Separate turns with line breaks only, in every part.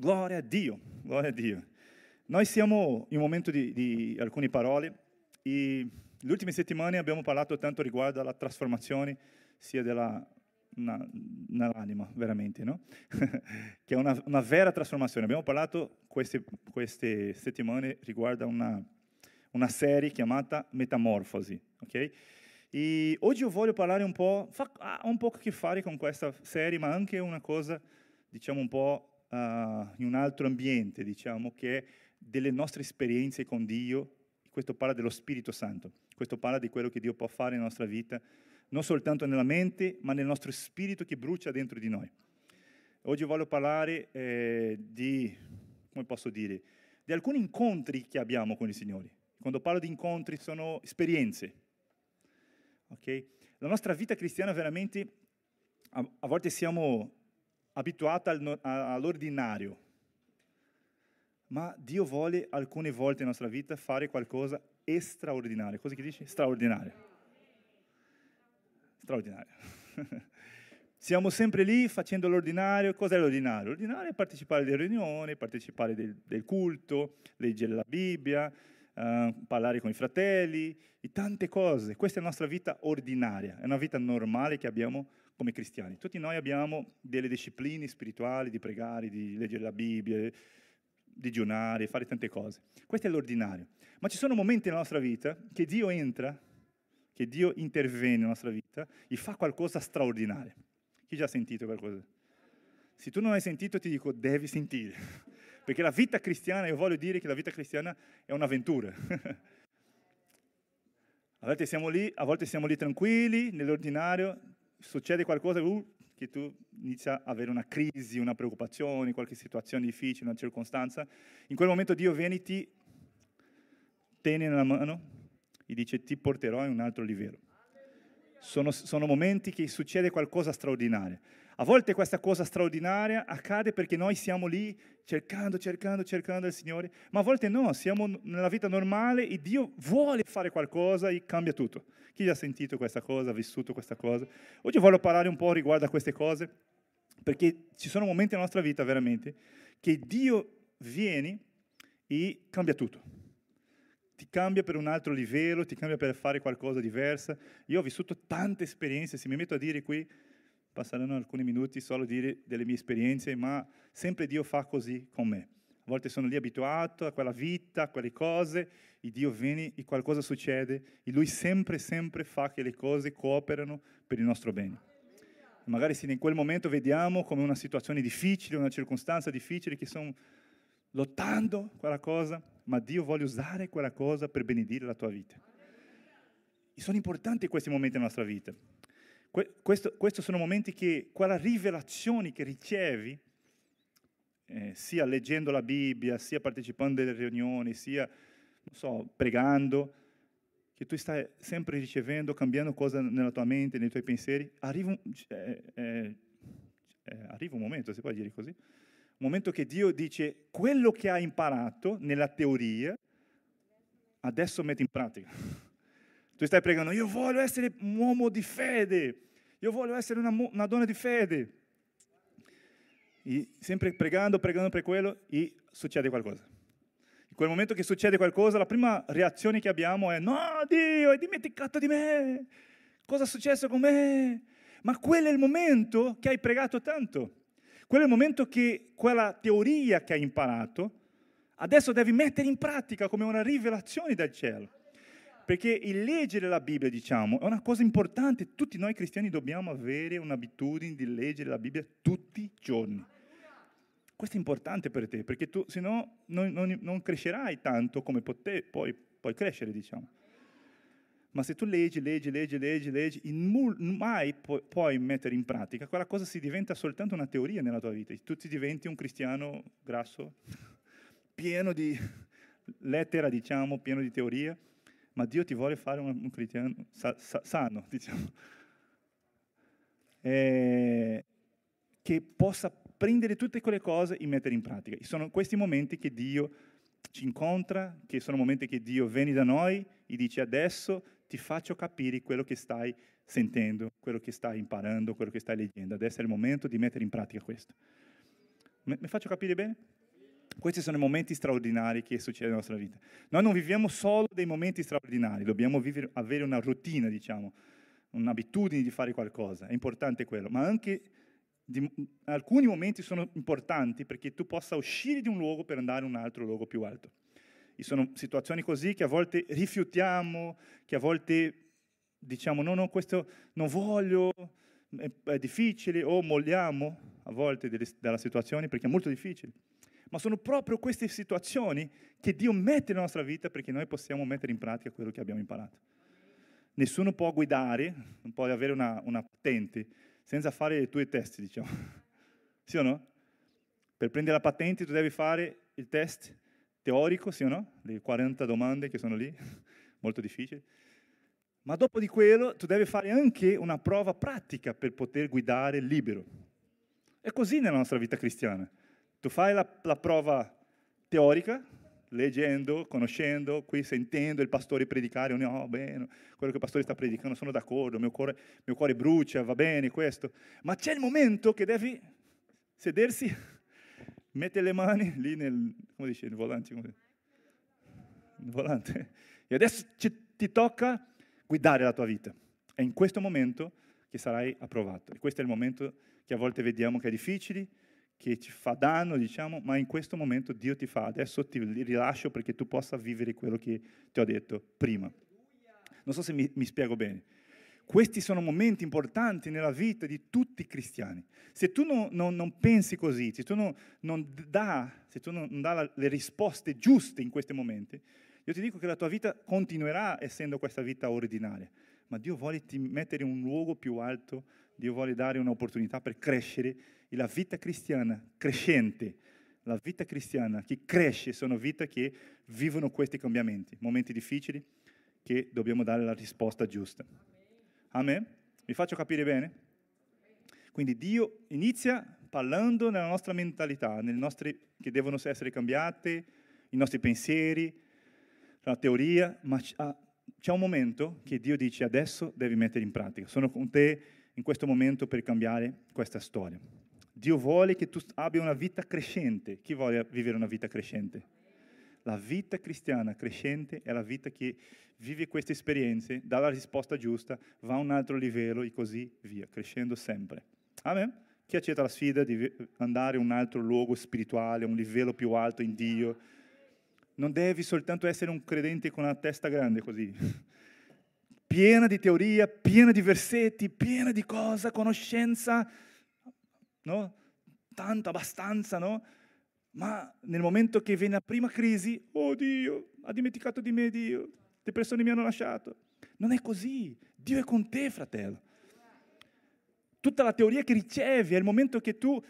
Gloria a Dio, gloria a Dio. Noi siamo in un momento di, di alcune parole e le ultime settimane abbiamo parlato tanto riguardo alla trasformazione sia della, una, nell'anima, veramente, no? che è una, una, vera trasformazione. Abbiamo parlato queste, queste settimane riguardo una, una serie chiamata Metamorfosi, ok? E oggi io voglio parlare un po', ha un po' a che fare con questa serie, ma anche una cosa, diciamo un po' uh, in un altro ambiente, diciamo, che è delle nostre esperienze con Dio. Questo parla dello Spirito Santo, questo parla di quello che Dio può fare nella nostra vita, non soltanto nella mente, ma nel nostro spirito che brucia dentro di noi. Oggi voglio parlare eh, di, come posso dire, di alcuni incontri che abbiamo con il Signore. Quando parlo di incontri sono esperienze. Okay? La nostra vita cristiana veramente, a, a volte siamo abituata all'ordinario, ma Dio vuole alcune volte nella nostra vita fare qualcosa straordinario. Cosa che dice? Straordinario. Straordinario. Siamo sempre lì facendo l'ordinario. Cos'è l'ordinario? L'ordinario è partecipare alle riunioni, partecipare del, del culto, leggere la Bibbia, uh, parlare con i fratelli, tante cose. Questa è la nostra vita ordinaria, è una vita normale che abbiamo come cristiani. Tutti noi abbiamo delle discipline spirituali, di pregare, di leggere la Bibbia, di giunare, fare tante cose. Questo è l'ordinario. Ma ci sono momenti nella nostra vita che Dio entra, che Dio interviene nella nostra vita e fa qualcosa di straordinario. Chi già ha sentito qualcosa? Se tu non hai sentito ti dico devi sentire. Perché la vita cristiana, io voglio dire che la vita cristiana è un'avventura. A volte siamo lì, a volte siamo lì tranquilli, nell'ordinario, succede qualcosa uh, che tu inizi a avere una crisi, una preoccupazione, qualche situazione difficile, una circostanza, in quel momento Dio viene e ti tiene nella mano e dice ti porterò in un altro livello. Sono, sono momenti che succede qualcosa straordinario. A volte questa cosa straordinaria accade perché noi siamo lì cercando, cercando, cercando il Signore, ma a volte no, siamo nella vita normale e Dio vuole fare qualcosa e cambia tutto. Chi ha sentito questa cosa, ha vissuto questa cosa? Oggi voglio parlare un po' riguardo a queste cose, perché ci sono momenti nella nostra vita veramente che Dio viene e cambia tutto. Ti cambia per un altro livello, ti cambia per fare qualcosa di diverso. Io ho vissuto tante esperienze, se mi metto a dire qui, passeranno alcuni minuti solo a dire delle mie esperienze, ma sempre Dio fa così con me. A volte sono lì abituato a quella vita, a quelle cose, e Dio viene e qualcosa succede, e Lui sempre, sempre fa che le cose cooperano per il nostro bene. Magari se in quel momento vediamo come una situazione difficile, una circostanza difficile, che sono lottando quella cosa, ma Dio vuole usare quella cosa per benedire la tua vita. E sono importanti questi momenti nella nostra vita. Questo, questi sono momenti che quella rivelazione che ricevi, eh, sia leggendo la Bibbia, sia partecipando alle riunioni, sia, so, pregando, che tu stai sempre ricevendo, cambiando cose nella tua mente, nei tuoi pensieri, arriva un, eh, eh, eh, arriva un momento, si può dire così, momento che Dio dice quello che hai imparato nella teoria, adesso metti in pratica. Tu stai pregando, io voglio essere un uomo di fede, io voglio essere una, una donna di fede. E sempre pregando, pregando per quello, e succede qualcosa. In quel momento che succede qualcosa, la prima reazione che abbiamo è, no Dio, hai dimenticato di me, cosa è successo con me? Ma quello è il momento che hai pregato tanto. Quello è il momento che quella teoria che hai imparato, adesso devi mettere in pratica come una rivelazione dal cielo. Perché il leggere la Bibbia, diciamo, è una cosa importante. Tutti noi cristiani dobbiamo avere un'abitudine di leggere la Bibbia tutti i giorni. Questo è importante per te, perché tu, se no, non, non, non crescerai tanto come pote, puoi, puoi crescere, diciamo. Ma se tu leggi, leggi, leggi, leggi, leggi, mai pu- puoi mettere in pratica, quella cosa si diventa soltanto una teoria nella tua vita. Tu ti diventi un cristiano grasso, pieno di lettera, diciamo, pieno di teoria ma Dio ti vuole fare un, un cristiano sa, sa, sano, diciamo, eh, che possa prendere tutte quelle cose e mettere in pratica. E sono questi momenti che Dio ci incontra, che sono momenti che Dio viene da noi e dice adesso ti faccio capire quello che stai sentendo, quello che stai imparando, quello che stai leggendo. Adesso è il momento di mettere in pratica questo. Mi faccio capire bene? Questi sono i momenti straordinari che succedono nella nostra vita. Noi non viviamo solo dei momenti straordinari, dobbiamo vivere, avere una routine, diciamo, un'abitudine di fare qualcosa, è importante quello, ma anche di, alcuni momenti sono importanti perché tu possa uscire di un luogo per andare in un altro luogo più alto. E sono situazioni così che a volte rifiutiamo, che a volte diciamo no, no, questo non voglio, è, difficile, o molliamo a volte delle, della situazione perché è molto difficile. Ma sono proprio queste situazioni che Dio mette nella nostra vita perché noi possiamo mettere in pratica quello che abbiamo imparato. Nessuno può guidare, non può avere una, una patente senza fare i tuoi test, diciamo. sì o no? Per prendere la patente tu devi fare il test teorico, sì o no? Le 40 domande che sono lì, molto difficili. Ma dopo di quello tu devi fare anche una prova pratica per poter guidare libero. È così nella nostra vita cristiana. Tu fai la, la prova teorica, leggendo, conoscendo, qui sentendo il pastore predicare, no, bene, quello che il pastore sta predicando, sono d'accordo, mio cuore, mio cuore brucia, va bene questo. Ma c'è il momento che devi sedersi, mettere le mani lì nel, come dice, nel volante, come, nel volante. E adesso ci, ti tocca guidare la tua vita. È in questo momento che sarai approvato. E questo è il momento che a volte vediamo che è difficile, che ci fa danno, diciamo, ma in questo momento Dio ti fa, adesso ti rilascio perché tu possa vivere quello che ti ho detto prima. Non so se mi, mi spiego bene. Questi sono momenti importanti nella vita di tutti i cristiani. Se tu non, non, non pensi così, se tu non, non dà, se le risposte giuste in questi momenti, io ti dico che la tua vita continuerà essendo questa vita ordinaria, ma Dio vuole ti mettere in un luogo più alto, Dio vuole dare un'opportunità per crescere e la vita cristiana crescente, la vita cristiana che cresce, sono vite che vivono questi cambiamenti, momenti difficili che dobbiamo dare la risposta giusta. Amen? Mi faccio capire bene? Quindi Dio inizia parlando nella nostra mentalità, nostri, che devono essere cambiate, i nostri pensieri, la teoria, ma c'è un momento che Dio dice adesso devi mettere in pratica. Sono con te in questo momento per cambiare questa storia. Dio vuole che tu abbia una vita crescente. Chi vuole vivere una vita crescente? La vita cristiana crescente è la vita che vive queste esperienze, dà la risposta giusta, va a un altro livello e così via, crescendo sempre. Amen? Chi accetta la sfida di andare a un altro luogo spirituale, a un livello più alto in Dio? Non devi soltanto essere un credente con una testa grande così, piena di teoria, piena di versetti, piena di cosa, conoscenza, no? Tanto, abbastanza, no? Ma nel momento che viene la prima crisi, oh Dio, ha dimenticato di me Dio, le persone mi hanno lasciato. Non è così, Dio è con te, fratello. Tutta la teoria che ricevi è il momento che tu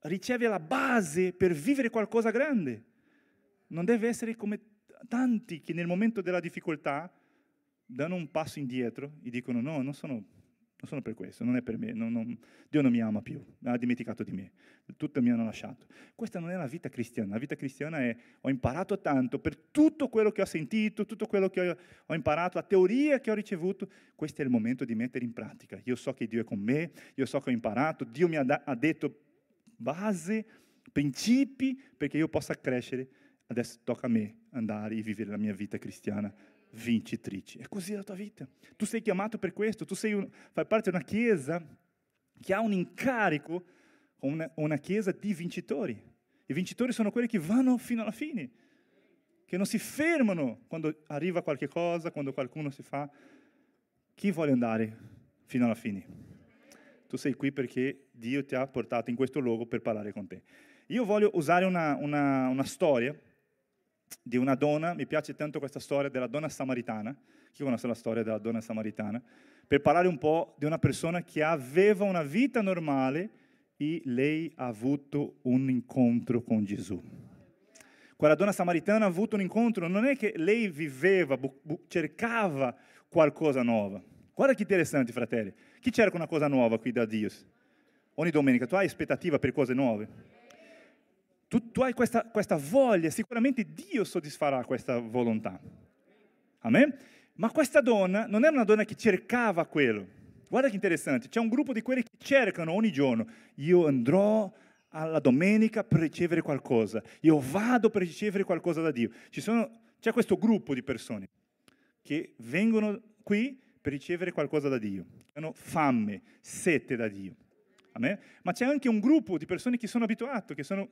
ricevi la base per vivere qualcosa grande. Non deve essere come tanti che nel momento della difficoltà danno un passo indietro e dicono no, non sono non sono per questo, non è per me, non, non, Dio non mi ama più, ha dimenticato di me, tutto mi hanno lasciato. Questa non è la vita cristiana, la vita cristiana è ho imparato tanto per tutto quello che ho sentito, tutto quello che ho, ho imparato, la teoria che ho ricevuto, questo è il momento di mettere in pratica. Io so che Dio è con me, io so che ho imparato, Dio mi ha, da, ha detto base, principi perché io possa crescere, adesso tocca a me andare e vivere la mia vita cristiana vincitrici. È così la tua vita. Tu sei chiamato per questo, tu un, fai parte di una chiesa che ha un incarico, una, una chiesa di vincitori. I vincitori sono quelli che vanno fino alla fine, che non si fermano quando arriva qualche cosa, quando qualcuno si fa. Chi vuole andare fino alla fine? Tu sei qui perché Dio ti ha portato in questo luogo per parlare con te. Io voglio usare una, una, una storia di una donna, mi piace tanto questa storia della donna samaritana, chi conosce la storia della donna samaritana, per parlare un po' di una persona che aveva una vita normale e lei ha avuto un incontro con Gesù. Quella donna samaritana ha avuto un incontro, non è che lei viveva, bu- bu- cercava qualcosa nuovo. Guarda che interessante, fratelli. Chi cerca una cosa nuova qui da Dio? Ogni domenica tu hai aspettativa per cose nuove? Tu, tu hai questa, questa voglia, sicuramente Dio soddisfarà questa volontà. Amen? Ma questa donna non era una donna che cercava quello. Guarda che interessante, c'è un gruppo di quelli che cercano ogni giorno. Io andrò alla domenica per ricevere qualcosa, io vado per ricevere qualcosa da Dio. Sono, c'è questo gruppo di persone che vengono qui per ricevere qualcosa da Dio, hanno fame, sete da Dio. Amen? Ma c'è anche un gruppo di persone che sono abituate, che sono,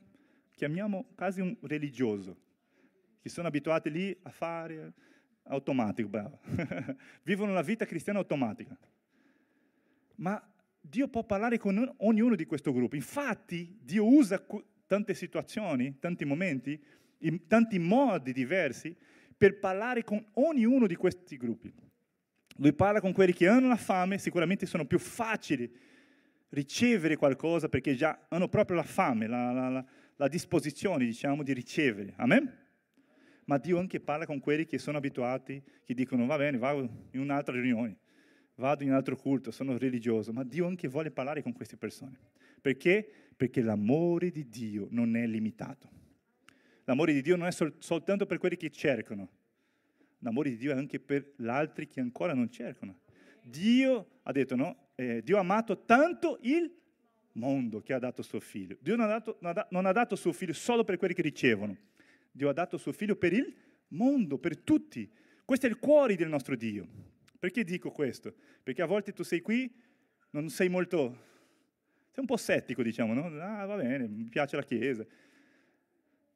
chiamiamo quasi un religioso, che sono abituati lì a fare automatico, bravo. Vivono la vita cristiana automatica. Ma Dio può parlare con ognuno di questo gruppo. Infatti, Dio usa tante situazioni, tanti momenti, in tanti modi diversi per parlare con ognuno di questi gruppi. Lui parla con quelli che hanno la fame, sicuramente sono più facili ricevere qualcosa perché già hanno proprio la fame, la, la, la, la disposizione, diciamo, di ricevere. Amen? Ma Dio anche parla con quelli che sono abituati, che dicono va bene, vado in un'altra riunione vado in un altro culto, sono religioso, ma Dio anche vuole parlare con queste persone. Perché? Perché l'amore di Dio non è limitato. L'amore di Dio non è sol- soltanto per quelli che cercano, l'amore di Dio è anche per gli altri che ancora non cercano. Dio ha detto, no? Eh, Dio ha amato tanto il mondo che ha dato suo figlio. Dio non ha dato, non, ha, dato suo figlio solo per quelli che ricevono, Dio ha dato suo figlio per il mondo, per tutti. Questo è il cuore del nostro Dio. Perché dico questo? Perché a volte tu sei qui, non sei molto, sei un po' settico, diciamo, no? Ah, va bene, mi piace la Chiesa,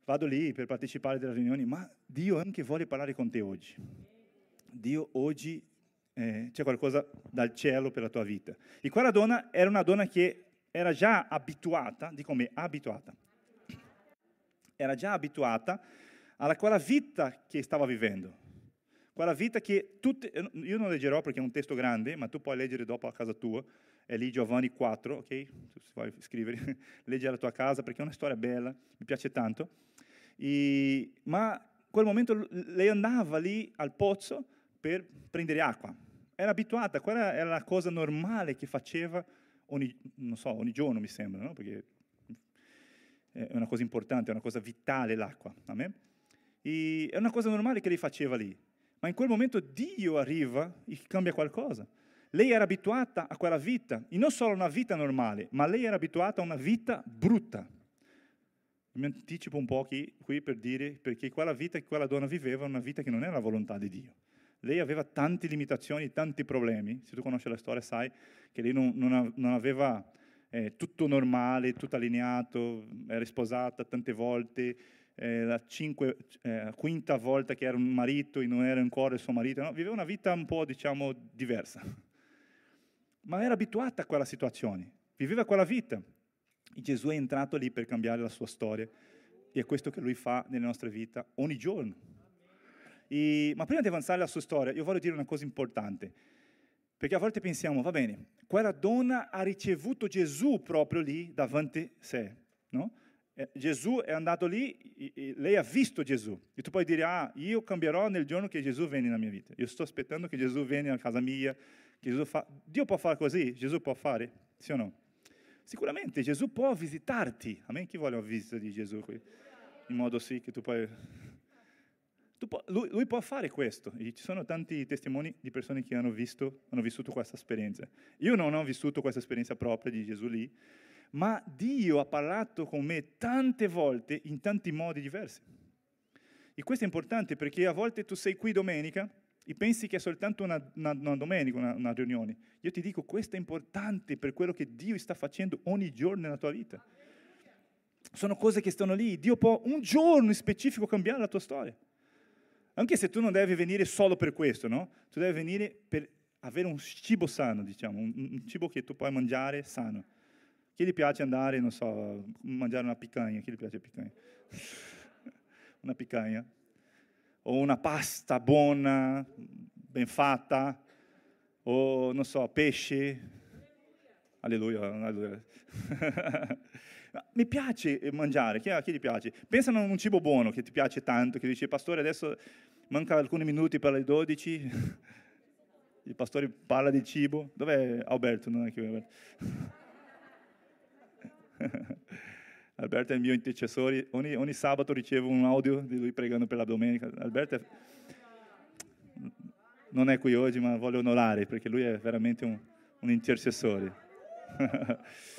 vado lì per partecipare delle riunioni, ma Dio anche vuole parlare con te oggi. Dio oggi eh, c'è qualcosa dal cielo per la tua vita. E quella donna era una donna che era già abituata, dico me, abituata, era già abituata alla quella vita che stava vivendo quella vita che tutte, io non leggerò perché è un testo grande, ma tu puoi leggere dopo a casa tua, è lì Giovanni 4, ok? Se vuoi scrivere, leggi alla tua casa perché è una storia bella, mi piace tanto. E, ma in quel momento lei andava lì al pozzo per prendere acqua. Era abituata, quella era la cosa normale che faceva ogni, so, ogni giorno, mi sembra, no? perché è una cosa importante, è una cosa vitale l'acqua. È una cosa normale che lei faceva lì. Ma in quel momento Dio arriva e cambia qualcosa. Lei era abituata a quella vita, e non solo una vita normale, ma lei era abituata a una vita brutta. Mi anticipo un po' qui, qui per dire perché quella vita che quella donna viveva è una vita che non era la volontà di Dio. Lei aveva tante limitazioni, tanti problemi. Se tu conosci la storia sai che lei non, non, non aveva eh, tutto normale, tutto allineato, era sposata tante volte, eh, la cinque, eh, quinta volta che era un marito e non era ancora il suo marito, no? viveva una vita un po' diciamo diversa, ma era abituata a quella situazione, viveva quella vita. E Gesù è entrato lì per cambiare la sua storia e è questo che lui fa nelle nostre vite ogni giorno. E, ma prima di avanzare la sua storia, io voglio dire una cosa importante, perché a volte pensiamo, va bene, quella donna ha ricevuto Gesù proprio lì davanti a sé, no? Eh, Gesù è andato lì, e lei ha visto Gesù. E tu puoi dire, ah, io cambierò nel giorno che Gesù viene nella mia vita. Io sto aspettando che Gesù viene a casa mia. Fa... Dio può fare così? Gesù può fare? Sì o no? Sicuramente Gesù può visitarti. A me chi vuole una visita di Gesù qui? In modo sì che tu puoi... Può... lui, lui, può fare questo. E ci sono tanti testimoni di persone che hanno, visto, hanno vissuto questa esperienza. Io non ho vissuto questa esperienza propria di Gesù lì, ma Dio ha parlato con me tante volte in tanti modi diversi. E questo è importante perché a volte tu sei qui domenica e pensi che è soltanto una, una, una domenica, una, una, riunione. Io ti dico, questo è importante per quello che Dio sta facendo ogni giorno nella tua vita. Sono cose che stanno lì. Dio può un giorno in specifico cambiare la tua storia. Anche se tu non devi venire solo per questo, no? Tu devi venire per avere un cibo sano, diciamo, un, un cibo che tu puoi mangiare sano. Chi gli piace andare, non so, mangiare una picanha? Chi gli piace picanha? una picanha. O una pasta buona, ben fatta. O, non so, pesce. Alleluia, alleluia. Mi piace mangiare, chi, chi gli piace? Pensa a un cibo buono che ti piace tanto, che dice, pastore, adesso manca alcuni minuti per le 12. Il pastore parla di cibo. Dov'è Alberto? Non è qui Alberto. Alberto è il mio intercessore, ogni, ogni, sabato ricevo un audio di lui pregando per la domenica. Alberto è, non è qui oggi, ma voglio onorare perché lui è veramente un, un intercessore.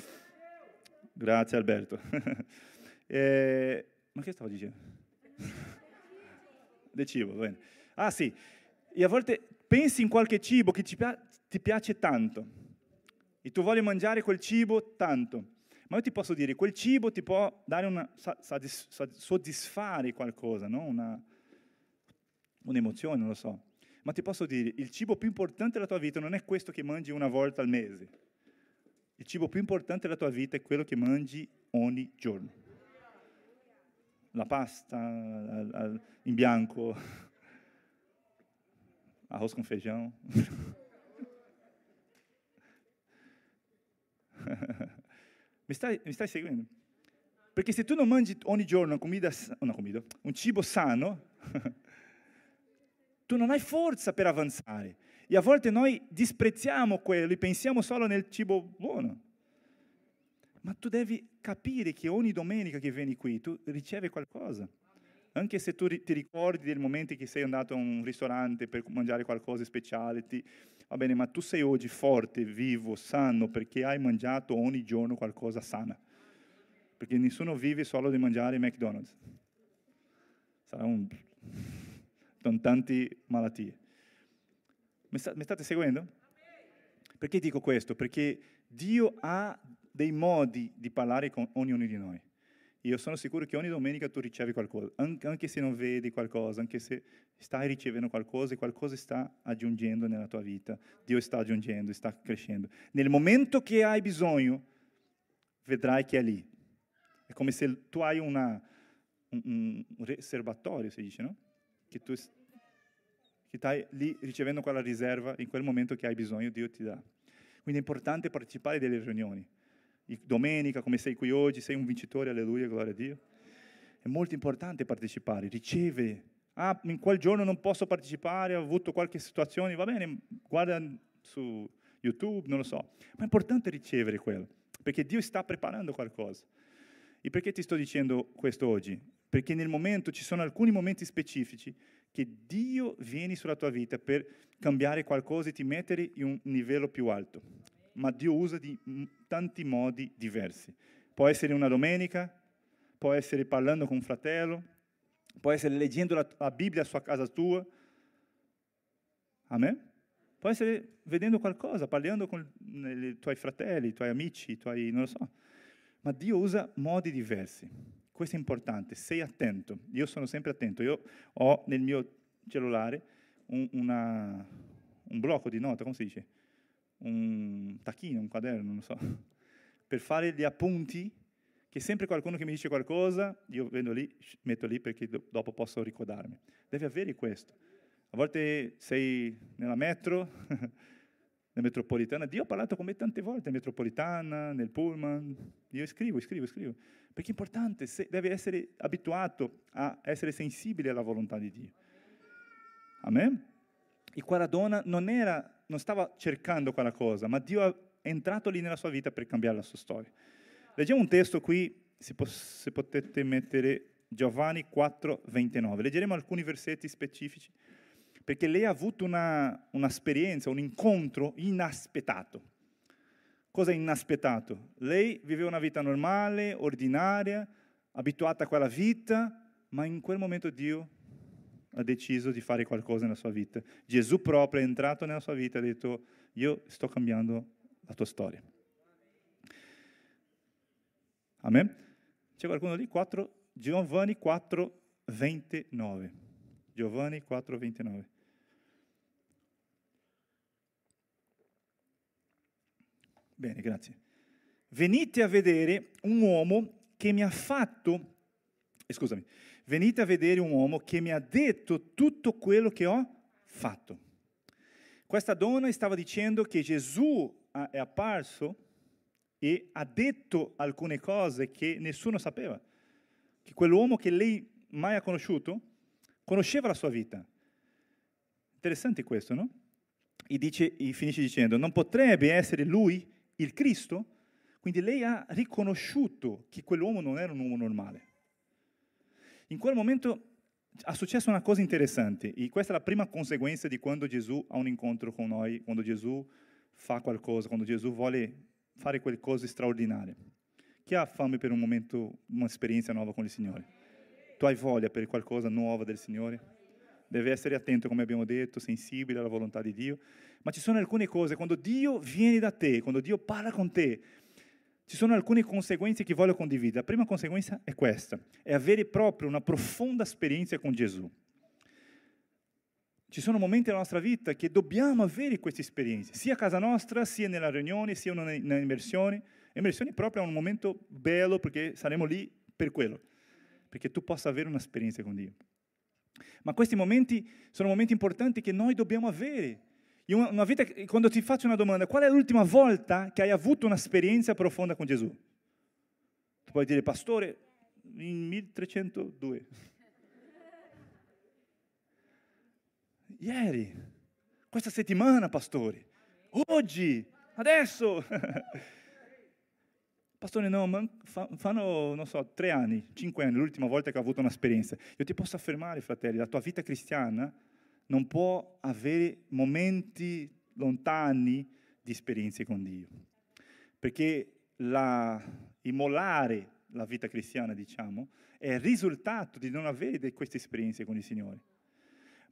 Grazie Alberto. eh, ma che stavo dicendo? Del cibo, bene. Ah sì, e a volte pensi in qualche cibo che ti, ti piace tanto e tu vuoi mangiare quel cibo tanto, ma io ti posso dire, quel cibo ti può dare una, soddisfare qualcosa, no? una, un'emozione, non lo so. Ma ti posso dire, il cibo più importante della tua vita non è questo che mangi una volta al mese. Il cibo più importante della tua vita è quello che mangi ogni giorno. La pasta in bianco, arroz com feijão. mi, stai, mi stai seguendo? Perché se tu non mangi ogni giorno una comida, una comida, un cibo sano, tu non hai forza per avanzare. E a volte noi disprezziamo quello e pensiamo solo nel cibo buono. Ma tu devi capire che ogni domenica che vieni qui tu ricevi qualcosa. Anche se tu ti ricordi del momento che sei andato a un ristorante per mangiare qualcosa di speciale, ti... va bene, ma tu sei oggi forte, vivo, sano, perché hai mangiato ogni giorno qualcosa sana. Perché nessuno vive solo di mangiare McDonald's. Sarà un... con tante malattie. Mi, sta, mi state seguendo? Perché dico questo? Perché Dio ha dei modi di parlare con ognuno di noi. Io sono sicuro che ogni domenica tu ricevi qualcosa, anche se non vedi qualcosa, anche se stai ricevendo qualcosa e qualcosa sta aggiungendo nella tua vita. Dio sta aggiungendo, sta crescendo. Nel momento che hai bisogno, vedrai che è lì. È come se tu hai una, un, un riservatorio, si dice, no? Che tu che stai lì ricevendo quella riserva, in quel momento che hai bisogno, Dio ti dà. Quindi è importante partecipare delle riunioni domenica, come sei qui oggi, sei un vincitore, alleluia, gloria a Dio. È molto importante partecipare, riceve. Ah, in quel giorno non posso partecipare, ho avuto qualche situazione, va bene, guarda su YouTube, non lo so. Ma è importante ricevere quello, perché Dio sta preparando qualcosa. E perché ti sto dicendo questo oggi? Perché nel momento, ci sono alcuni momenti specifici che Dio viene sulla tua vita per cambiare qualcosa e ti mettere in un livello più alto ma Dio usa di tanti modi diversi. Può essere una domenica, può essere parlando con un fratello, può essere leggendo la, la Bibbia a casa tua. Amen? Può essere vedendo qualcosa, parlando con i tuoi fratelli, i tuoi amici, i tuoi, non lo so. Ma Dio usa modi diversi. Questo è importante, sei attento. Io sono sempre attento. Io ho nel mio cellulare un, una, un blocco di nota, come si dice? un tacchino, un quaderno, non so, per fare gli appunti, che sempre qualcuno che mi dice qualcosa, io vendo lì, metto lì perché do- dopo posso ricordarmi. Deve avere questo. A volte sei nella metro, nella metropolitana, Dio ha parlato con me tante volte, in metropolitana, nel pullman, io scrivo, scrivo, scrivo, perché è importante, deve essere abituato a essere sensibile alla volontà di Dio. Amen? E quella donna non era non stava cercando quella cosa, ma Dio è entrato lì nella sua vita per cambiare la sua storia. Leggiamo un testo qui, se, se potete mettere Giovanni 4, 29. Leggeremo alcuni versetti specifici, perché lei ha avuto una, un'esperienza, un incontro inaspettato. Cosa inaspettato? Lei viveva una vita normale, ordinaria, abituata a quella vita, ma in quel momento Dio ha deciso di fare qualcosa nella sua vita. Gesù proprio è entrato nella sua vita e ha detto, io sto cambiando la tua storia. Amen? C'è qualcuno lì? 4, Giovanni 4, 29. Giovanni 4, 29. Bene, grazie. Venite a vedere un uomo che mi ha fatto, eh, scusami, venite a vedere un uomo che mi ha detto tutto quello che ho fatto. Questa donna stava dicendo che Gesù è apparso e ha detto alcune cose che nessuno sapeva, che quell'uomo che lei mai ha conosciuto conosceva la sua vita. Interessante questo, no? E, dice, e finisce dicendo, non potrebbe essere lui il Cristo? Quindi lei ha riconosciuto che quell'uomo non era un uomo normale. In quel momento ha successo una cosa interessante e questa è la prima conseguenza di quando Gesù ha un incontro con noi, quando Gesù fa qualcosa, quando Gesù vuole fare qualcosa di straordinario. Chi ha fame per un momento, un'esperienza nuova con il Signore? Tu hai voglia per qualcosa nuova del Signore? Deve essere attento, come abbiamo detto, sensibile alla volontà di Dio. Ma ci sono alcune cose, quando Dio viene da te, quando Dio parla con te, ci sono alcune conseguenze che voglio condividere. La prima conseguenza è questa, è avere proprio una profonda esperienza con Gesù. Ci sono momenti nella nostra vita che dobbiamo avere queste esperienze, sia a casa nostra, sia nella riunione, sia nell'immersione. L'immersione proprio è un momento bello perché saremo lì per quello, perché tu possa avere un'esperienza con Dio. Ma questi momenti sono momenti importanti che noi dobbiamo avere vita, quando ti faccio una domanda, qual è l'ultima volta che hai avuto un'esperienza profonda con Gesù? Tu puoi dire, pastore, in 1302. Ieri, questa settimana, pastore, oggi, adesso. Pastore, no, ma fanno, non so, tre anni, cinque anni, l'ultima volta che ho avuto un'esperienza. Io ti posso affermare, fratelli, la tua vita cristiana non può avere momenti lontani di esperienze con Dio. Perché la, immolare la vita cristiana, diciamo, è il risultato di non avere queste esperienze con il Signore.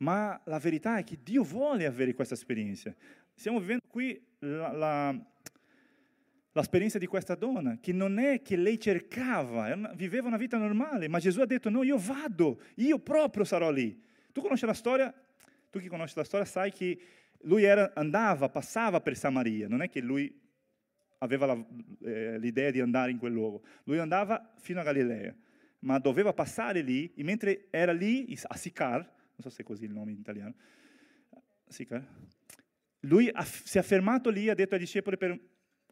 Ma la verità è che Dio vuole avere questa esperienza. Stiamo vivendo qui la, la, l'esperienza di questa donna, che non è che lei cercava, viveva una vita normale, ma Gesù ha detto no, io vado, io proprio sarò lì. Tu conosci la storia? Tu che conosci la storia sai che lui era, andava, passava per Samaria, non è che lui aveva la, eh, l'idea di andare in quel luogo, lui andava fino a Galilea, ma doveva passare lì, e mentre era lì, a Sicar, non so se è così il nome in italiano, Sicar, lui si è fermato lì e ha detto ai discepoli per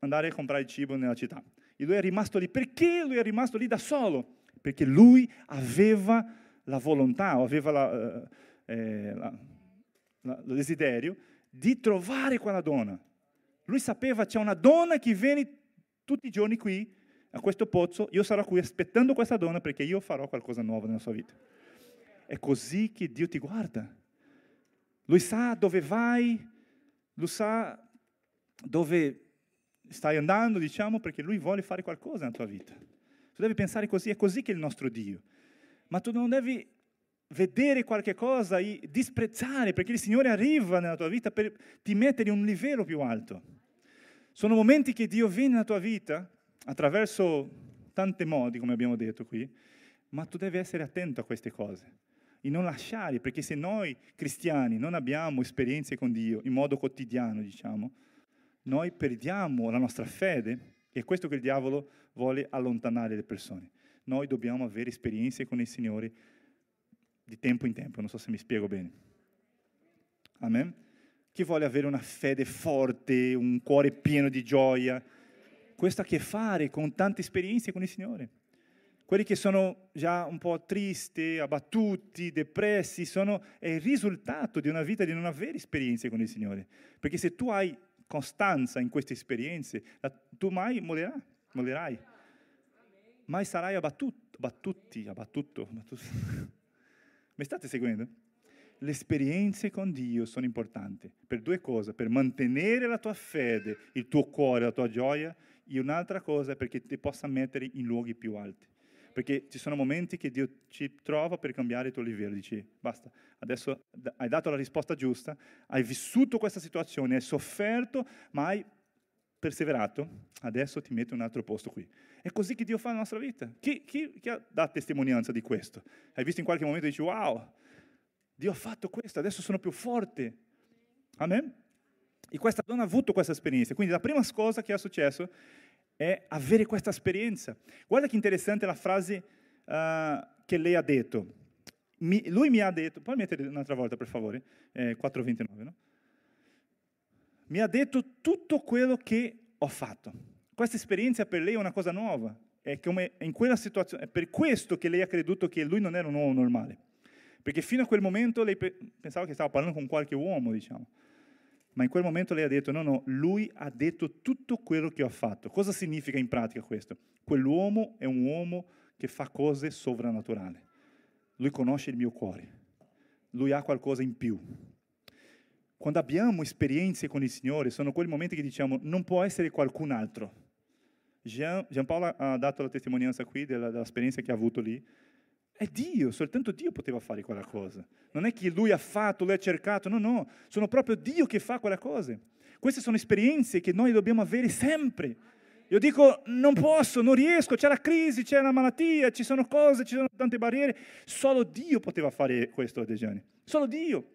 andare a comprare cibo nella città. E lui è rimasto lì. Perché lui è rimasto lì da solo? Perché lui aveva la volontà, aveva la, eh, eh la il desiderio di trovare quella donna. Lui sapeva c'è una donna che viene tutti i giorni qui, a questo pozzo, io sarò qui aspettando questa donna perché io farò qualcosa di nuovo nella sua vita. È così che Dio ti guarda. Lui sa dove vai, lui sa dove stai andando, diciamo, perché lui vuole fare qualcosa nella tua vita. Tu devi pensare così, è così che è il nostro Dio. Ma tu non devi vedere qualche cosa e disprezzare, perché il Signore arriva nella tua vita per ti mettere in un livello più alto. Sono momenti che Dio viene nella tua vita attraverso tanti modi, come abbiamo detto qui, ma tu devi essere attento a queste cose e non lasciare, perché se noi cristiani non abbiamo esperienze con Dio in modo quotidiano, diciamo, noi perdiamo la nostra fede e questo che il diavolo vuole allontanare le persone. Noi dobbiamo avere esperienze con il Signore di tempo in tempo, non so se mi spiego bene. Amen? Chi vuole avere una fede forte, un cuore pieno di gioia, questo ha a che fare con tante esperienze con il Signore. Quelli che sono già un po' tristi, abbattuti, depressi, sono, è il risultato di una vita di non avere esperienze con il Signore. Perché se tu hai costanza in queste esperienze, tu mai mollerai, mollerai. Mai sarai abbattuto, abbattuti, abbattuto, abbattuto. Mi state seguendo? Le esperienze con Dio sono importanti per due cose, per mantenere la tua fede, il tuo cuore, la tua gioia, e un'altra cosa perché ti possa mettere in luoghi più alti. Perché ci sono momenti che Dio ci trova per cambiare il tuo livello, dici basta, adesso hai dato la risposta giusta, hai vissuto questa situazione, hai sofferto, ma hai perseverato, adesso ti metto in un altro posto qui. È così che Dio fa nella nostra vita. Chi, chi, chi dà testimonianza di questo? Hai visto in qualche momento e dici, wow, Dio ha fatto questo, adesso sono più forte. Amen? E questa donna ha avuto questa esperienza. Quindi la prima cosa che è successo è avere questa esperienza. Guarda che interessante la frase uh, che lei ha detto. Mi, lui mi ha detto, puoi mettere un'altra volta per favore, eh, 4.29, no? mi ha detto tutto quello che ho fatto. Questa esperienza per lei è una cosa nuova. È come in quella situazione, è per questo che lei ha creduto che lui non era un uomo normale. Perché fino a quel momento lei pensava che stava parlando con qualche uomo, diciamo. Ma in quel momento lei ha detto, no, no, lui ha detto tutto quello che ho fatto. Cosa significa in pratica questo? Quell'uomo è un uomo che fa cose sovrannaturali. Lui conosce il mio cuore. Lui ha qualcosa in più. Quando abbiamo esperienze con il Signore, sono quei momenti che diciamo non può essere qualcun altro. Gian, Giampaolo ha dato la testimonianza qui della, dell'esperienza che ha avuto lì. È Dio, soltanto Dio poteva fare quella cosa. Non è che lui ha fatto, lui ha cercato, no, no, sono proprio Dio che fa quelle cose. Queste sono esperienze che noi dobbiamo avere sempre. Io dico, non posso, non riesco, c'è la crisi, c'è la malattia, ci sono cose, ci sono tante barriere. Solo Dio poteva fare questo Dejani. Solo Dio.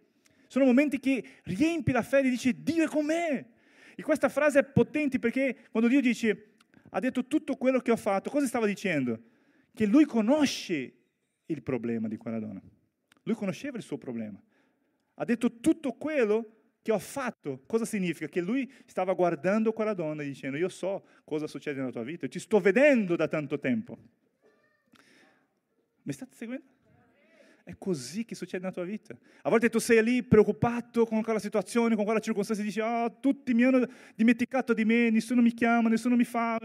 Sono momenti che riempi la fede e dici, Dio è con me. E questa frase è potente perché quando Dio dice, ha detto tutto quello che ho fatto, cosa stava dicendo? Che lui conosce il problema di quella donna. Lui conosceva il suo problema. Ha detto tutto quello che ho fatto. Cosa significa? Che lui stava guardando quella donna e dicendo, io so cosa succede nella tua vita, ti sto vedendo da tanto tempo. Mi state seguendo? È così che succede nella tua vita. A volte tu sei lì preoccupato con quella situazione, con quella circostanza e dici, oh, tutti mi hanno dimenticato di me, nessuno mi chiama, nessuno mi fa.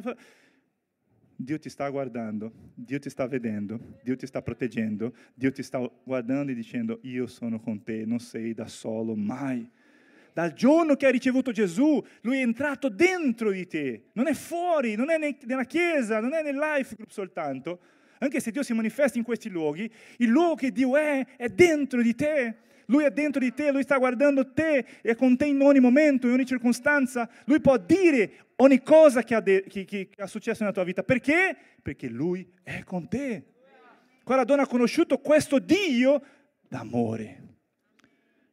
Dio ti sta guardando, Dio ti sta vedendo, Dio ti sta proteggendo, Dio ti sta guardando e dicendo, io sono con te, non sei da solo mai. Dal giorno che hai ricevuto Gesù, Lui è entrato dentro di te, non è fuori, non è nella chiesa, non è nel life group soltanto, anche se Dio si manifesta in questi luoghi, il luogo che Dio è è dentro di te. Lui è dentro di te, Lui sta guardando te, è con te in ogni momento, in ogni circostanza. Lui può dire ogni cosa che ha, de- che, che ha successo nella tua vita. Perché? Perché Lui è con te. Quella donna ha conosciuto questo Dio d'amore.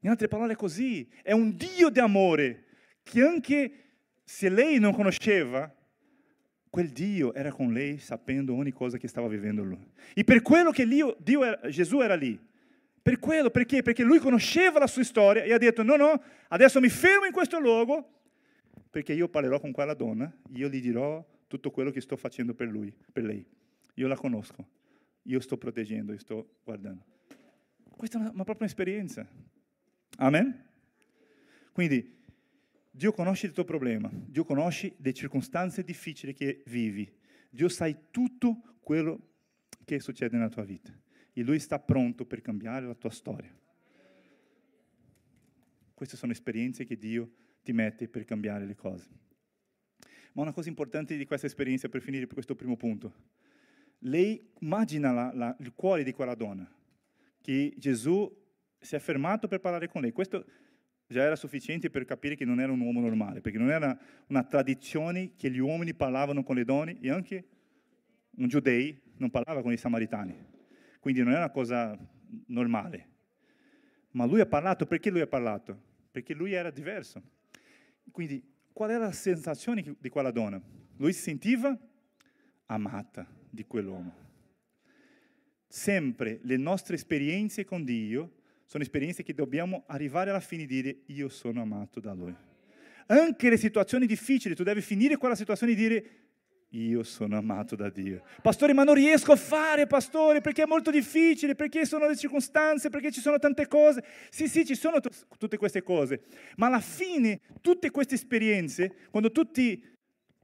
In altre parole è così, è un Dio di amore che anche se lei non conosceva, quel Dio era con lei sapendo ogni cosa che stava vivendo lui. E per quello che Dio era, Gesù era lì, per quello, perché? Perché lui conosceva la sua storia e ha detto, no, no, adesso mi fermo in questo luogo perché io parlerò con quella donna, io gli dirò tutto quello che sto facendo per lui, per lei. Io la conosco, io sto proteggendo, io sto guardando. Questa è una, una propria esperienza. Amen? Quindi Dio conosce il tuo problema, Dio conosce le circostanze difficili che vivi, Dio sa tutto quello che succede nella tua vita e Lui sta pronto per cambiare la tua storia. Queste sono esperienze che Dio ti mette per cambiare le cose. Ma una cosa importante di questa esperienza, per finire per questo primo punto, lei immagina la, la, il cuore di quella donna, che Gesù si è fermato per parlare con lei. Questo già era sufficiente per capire che non era un uomo normale, perché non era una tradizione che gli uomini parlavano con le donne e anche un giudei non parlava con i samaritani. Quindi non è una cosa normale. Ma lui ha parlato, perché lui ha parlato? Perché lui era diverso. Quindi qual era la sensazione di quella donna? Lui si sentiva amata di quell'uomo. Sempre le nostre esperienze con Dio sono esperienze che dobbiamo arrivare alla fine e dire io sono amato da Lui. Anche le situazioni difficili, tu devi finire quella situazione e dire io sono amato da Dio. Pastore, ma non riesco a fare, pastore, perché è molto difficile, perché sono le circostanze, perché ci sono tante cose. Sì, sì, ci sono t- tutte queste cose, ma alla fine tutte queste esperienze, quando tutti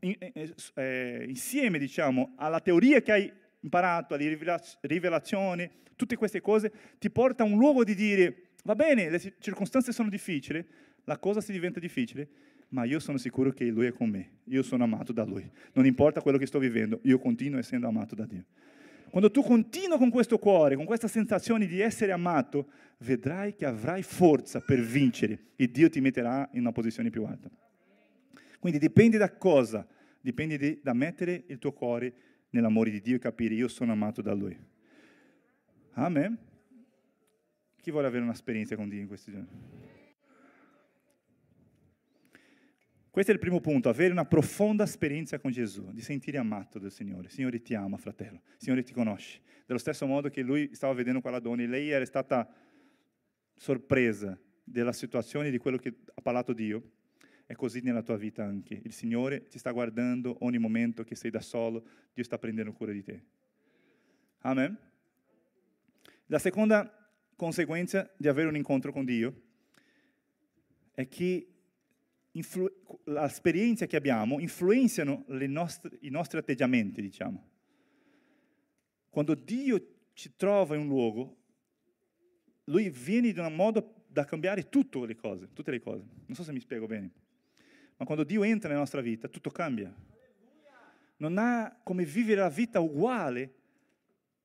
in, eh, eh, insieme, diciamo, alla teoria che hai imparato, alle rivelazioni, tutte queste cose, ti porta a un luogo di dire, va bene, le circostanze sono difficili, la cosa si diventa difficile, ma io sono sicuro che Lui è con me, io sono amato da Lui. Non importa quello che sto vivendo, io continuo essendo amato da Dio. Quando tu continui con questo cuore, con questa sensazione di essere amato, vedrai che avrai forza per vincere e Dio ti metterà in una posizione più alta. Quindi dipende da cosa? Dipende di, da mettere il tuo cuore nell'amore di Dio e capire io sono amato da Lui. Amen. Chi vuole avere un'esperienza con Dio in questi giorni? Questo è il primo punto, avere una profonda esperienza con Gesù, di sentire amato del Signore. Signore ti ama, fratello. Signore ti conosce. Dello stesso modo che lui stava vedendo quella donna e lei era stata sorpresa della situazione, di quello che ha parlato Dio. È così nella tua vita anche. Il Signore ti sta guardando ogni momento che sei da solo, Dio sta prendendo cura di te. Amen. La seconda conseguenza di avere un incontro con Dio è che influ- l'esperienza che abbiamo influenzano nostre, i nostri atteggiamenti, diciamo. Quando Dio ci trova in un luogo, Lui viene in un modo da cambiare tutte le cose, tutte le cose. Non so se mi spiego bene. Ma quando Dio entra nella nostra vita, tutto cambia. non ha come vivere la vita uguale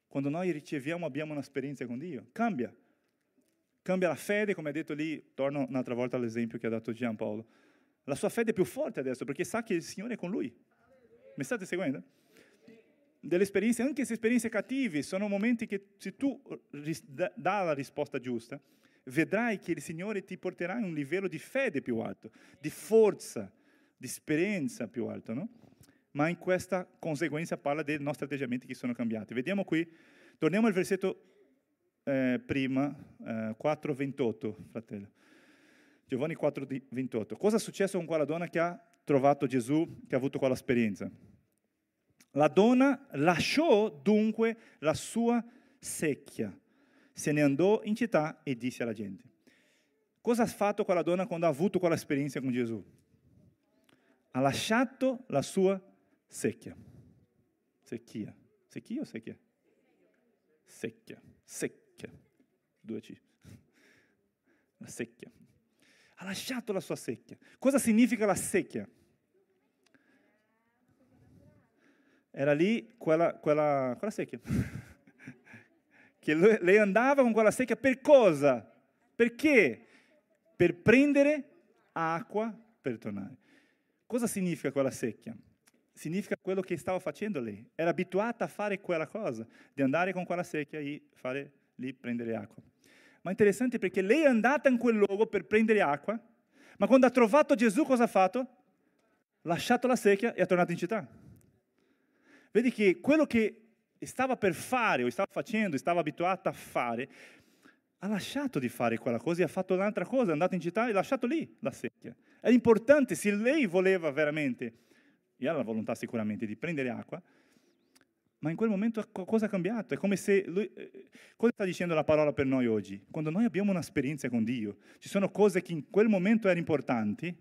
quando noi riceviamo, abbiamo un'esperienza con Dio. Cambia. Cambia la fede, come ha detto lì, torno un'altra volta all'esempio che ha dato Giampaolo. La sua fede è più forte adesso perché sa che il Signore è con lui. Mi state seguendo? Delle esperienze, anche se esperienze cattive, sono momenti che se tu dà la risposta giusta, vedrai che il Signore ti porterà in un livello di fede più alto, di forza, di esperienza più alto, no? Ma in questa conseguenza parla dei nostri atteggiamenti che sono cambiati. Vediamo qui, torniamo al versetto eh, prima, eh, 4.28, fratello. Giovanni 4.28. Cosa è successo con quella donna che ha trovato Gesù, che ha avuto quell'esperienza? La donna lasciò dunque la sua secchia, se ne andò in città e disse alla gente. Cosa ha fatto quella donna quando ha avuto quell'esperienza con Gesù? Ha lasciato la sua secchia. Secchia. Secchia o secchia? Secchia. Secchia. Due C. La secchia. Ha lasciato la sua secchia. Cosa significa la secchia? Era lì quella, quella, quella secchia. che lei andava con quella secchia per cosa? Perché? Per prendere acqua per tornare. Cosa significa quella secchia? Significa quello che stava facendo lei. Era abituata a fare quella cosa, di andare con quella secchia e fare lì prendere acqua. Ma interessante perché lei è andata in quel luogo per prendere acqua, ma quando ha trovato Gesù cosa ha fatto? Lasciato la secchia e è tornato in città. Vedi che quello che stava per fare o stava facendo, stava abituata a fare, ha lasciato di fare quella cosa e ha fatto un'altra cosa, è andato in città e ha lasciato lì la secchia. È importante, se lei voleva veramente, e ha la volontà sicuramente di prendere acqua, ma in quel momento qualcosa è cambiato. È come se lui, eh, cosa sta dicendo la parola per noi oggi? Quando noi abbiamo un'esperienza con Dio, ci sono cose che in quel momento erano importanti,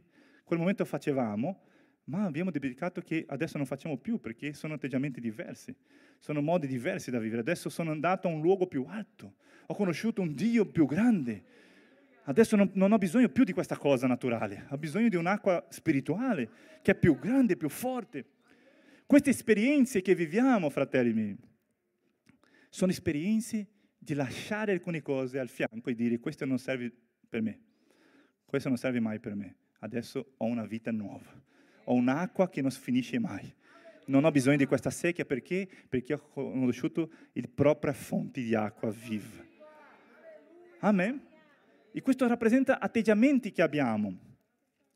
quel momento facevamo, ma abbiamo dimenticato che adesso non facciamo più perché sono atteggiamenti diversi, sono modi diversi da vivere. Adesso sono andato a un luogo più alto, ho conosciuto un Dio più grande. Adesso non, non ho bisogno più di questa cosa naturale, ho bisogno di un'acqua spirituale che è più grande, più forte. Queste esperienze che viviamo, fratelli miei, sono esperienze di lasciare alcune cose al fianco e dire questo non serve per me, questo non serve mai per me, adesso ho una vita nuova, ho un'acqua che non finisce mai. Non ho bisogno di questa secchia perché? Perché ho conosciuto il propria fonte di acqua viva. Amen. E questo rappresenta atteggiamenti che abbiamo.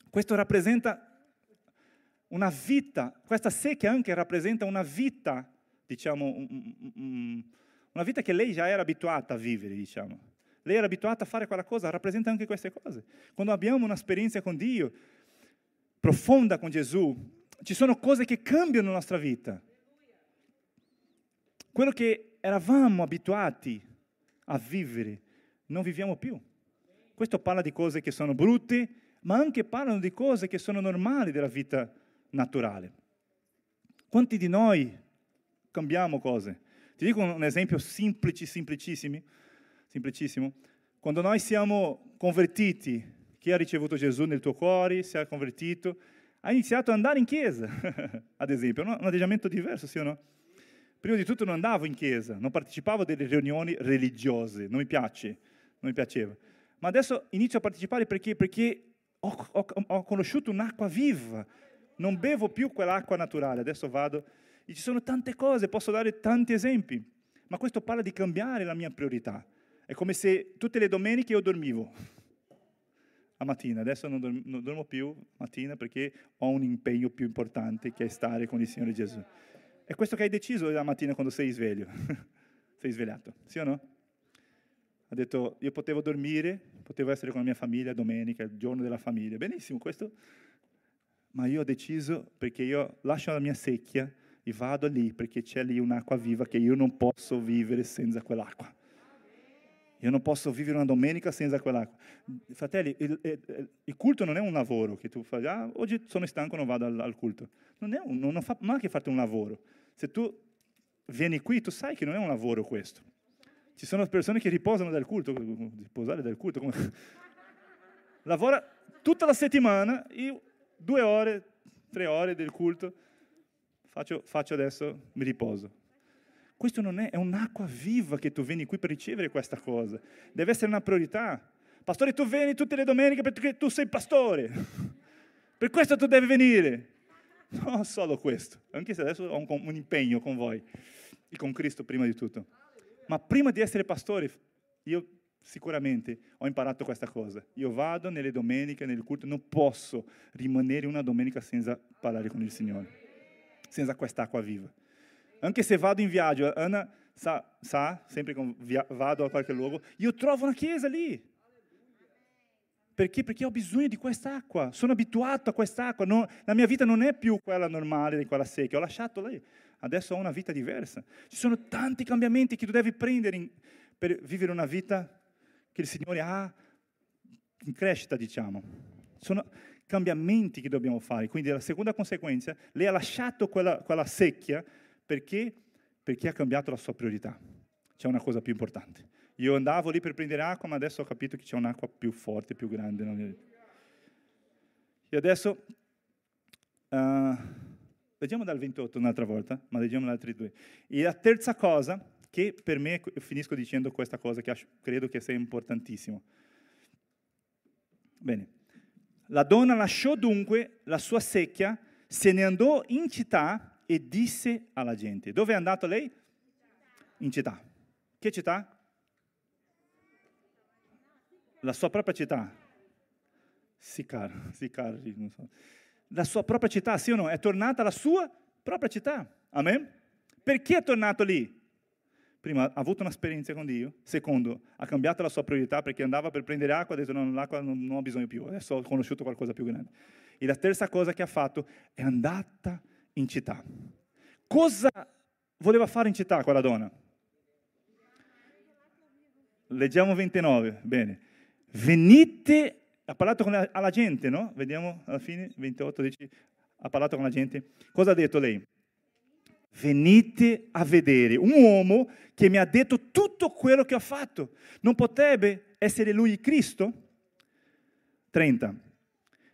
Questo rappresenta una vita, questa secchia anche rappresenta una vita, diciamo, una vita che lei già era abituata a vivere, diciamo. Lei era abituata a fare quella cosa, rappresenta anche queste cose. Quando abbiamo un'esperienza con Dio, profonda con Gesù, ci sono cose che cambiano la nostra vita. Quello che eravamo abituati a vivere, non viviamo più. Questo parla di cose che sono brutte, ma anche parlano di cose che sono normali della vita naturale. Quanti di noi cambiamo cose? Ti dico un esempio semplice, semplicissimo. semplicissimo. Quando noi siamo convertiti, chi ha ricevuto Gesù nel tuo cuore, si è convertito, ha iniziato ad andare in chiesa, ad esempio, un atteggiamento diverso, sì o no? Prima di tutto non andavo in chiesa, non partecipavo delle riunioni religiose, non mi piace, non mi piaceva. Ma adesso inizio a partecipare perché? Perché ho, ho, ho conosciuto un'acqua viva, non bevo più quell'acqua naturale, adesso vado. E ci sono tante cose, posso dare tanti esempi, ma questo parla di cambiare la mia priorità. È come se tutte le domeniche io dormivo a mattina, adesso non, dormo, non dormo più mattina perché ho un impegno più importante che è stare con il Signore Gesù. È questo che hai deciso la mattina quando sei sveglio, sei svegliato, sì o no? Ha detto, io potevo dormire, potevo essere con la mia famiglia domenica, il giorno della famiglia. Benissimo, questo ma io ho deciso perché io lascio la mia secchia e vado lì perché c'è lì un'acqua viva che io non posso vivere senza quell'acqua. Io non posso vivere una domenica senza quell'acqua. Fratelli, il, il, il, culto non è un lavoro che tu fai, ah, oggi sono stanco, non vado al, al culto. Non è, un, non, fa, non che fate un lavoro. Se tu vieni qui, tu sai che non è un lavoro questo. Ci sono persone che riposano dal culto, riposare dal culto, come... lavora tutta la settimana e due ore, tre ore del culto, faccio, faccio adesso, mi riposo. Questo non è, è un'acqua viva che tu vieni qui per ricevere questa cosa. Deve essere una priorità. Pastore, tu vieni tutte le domeniche perché tu sei pastore. Per questo tu devi venire. Non solo questo, anche se adesso ho un, un impegno con voi e con Cristo prima di tutto. Ma prima di essere pastore, io sicuramente ho imparato questa cosa. Io vado nelle domeniche, nel culto, non posso rimanere una domenica senza parlare con il Signore, senza quest'acqua viva. Anche se vado in viaggio, Anna sa, sa sempre che vado a qualche luogo, io trovo una chiesa lì. Perché? Perché ho bisogno di quest'acqua, sono abituato a quest'acqua, non, la mia vita non è più quella normale, quella secca, ho lasciato lì, adesso ho una vita diversa. Ci sono tanti cambiamenti che tu devi prendere in, per vivere una vita che il Signore ha in crescita, diciamo. Sono cambiamenti che dobbiamo fare. Quindi la seconda conseguenza, lei ha lasciato quella, quella secchia perché? Perché ha cambiato la sua priorità. C'è una cosa più importante. Io andavo lì per prendere acqua, ma adesso ho capito che c'è un'acqua più forte, più grande. E adesso, uh, leggiamo dal 28 un'altra volta, ma leggiamo le altre due. E la terza cosa, che per me, finisco dicendo questa cosa che credo che sia importantissima. Bene. La donna lasciò dunque la sua secchia, se ne andò in città e disse alla gente. Dove è andata lei? In città. Che città? la sua propria città. Sicar, Sicar, non so. La sua propria città, sì o no? È tornata alla sua propria città. Amen? Perché è tornato lì? Prima ha avuto un'esperienza con Dio, secondo ha cambiato la sua priorità perché andava per prendere acqua, ha detto no, l'acqua non, non ho bisogno più, adesso ho conosciuto qualcosa più grande. E la terza cosa che ha fatto è andata in città. Cosa voleva fare in città quella donna? Leggiamo 29, bene venite, ha parlato la, alla gente, no? Vediamo alla fine, 28, dice, ha parlato con la gente. Cosa ha detto lei? Venite a vedere un uomo che mi ha detto tutto quello che ho fatto. Non potrebbe essere lui Cristo? 30.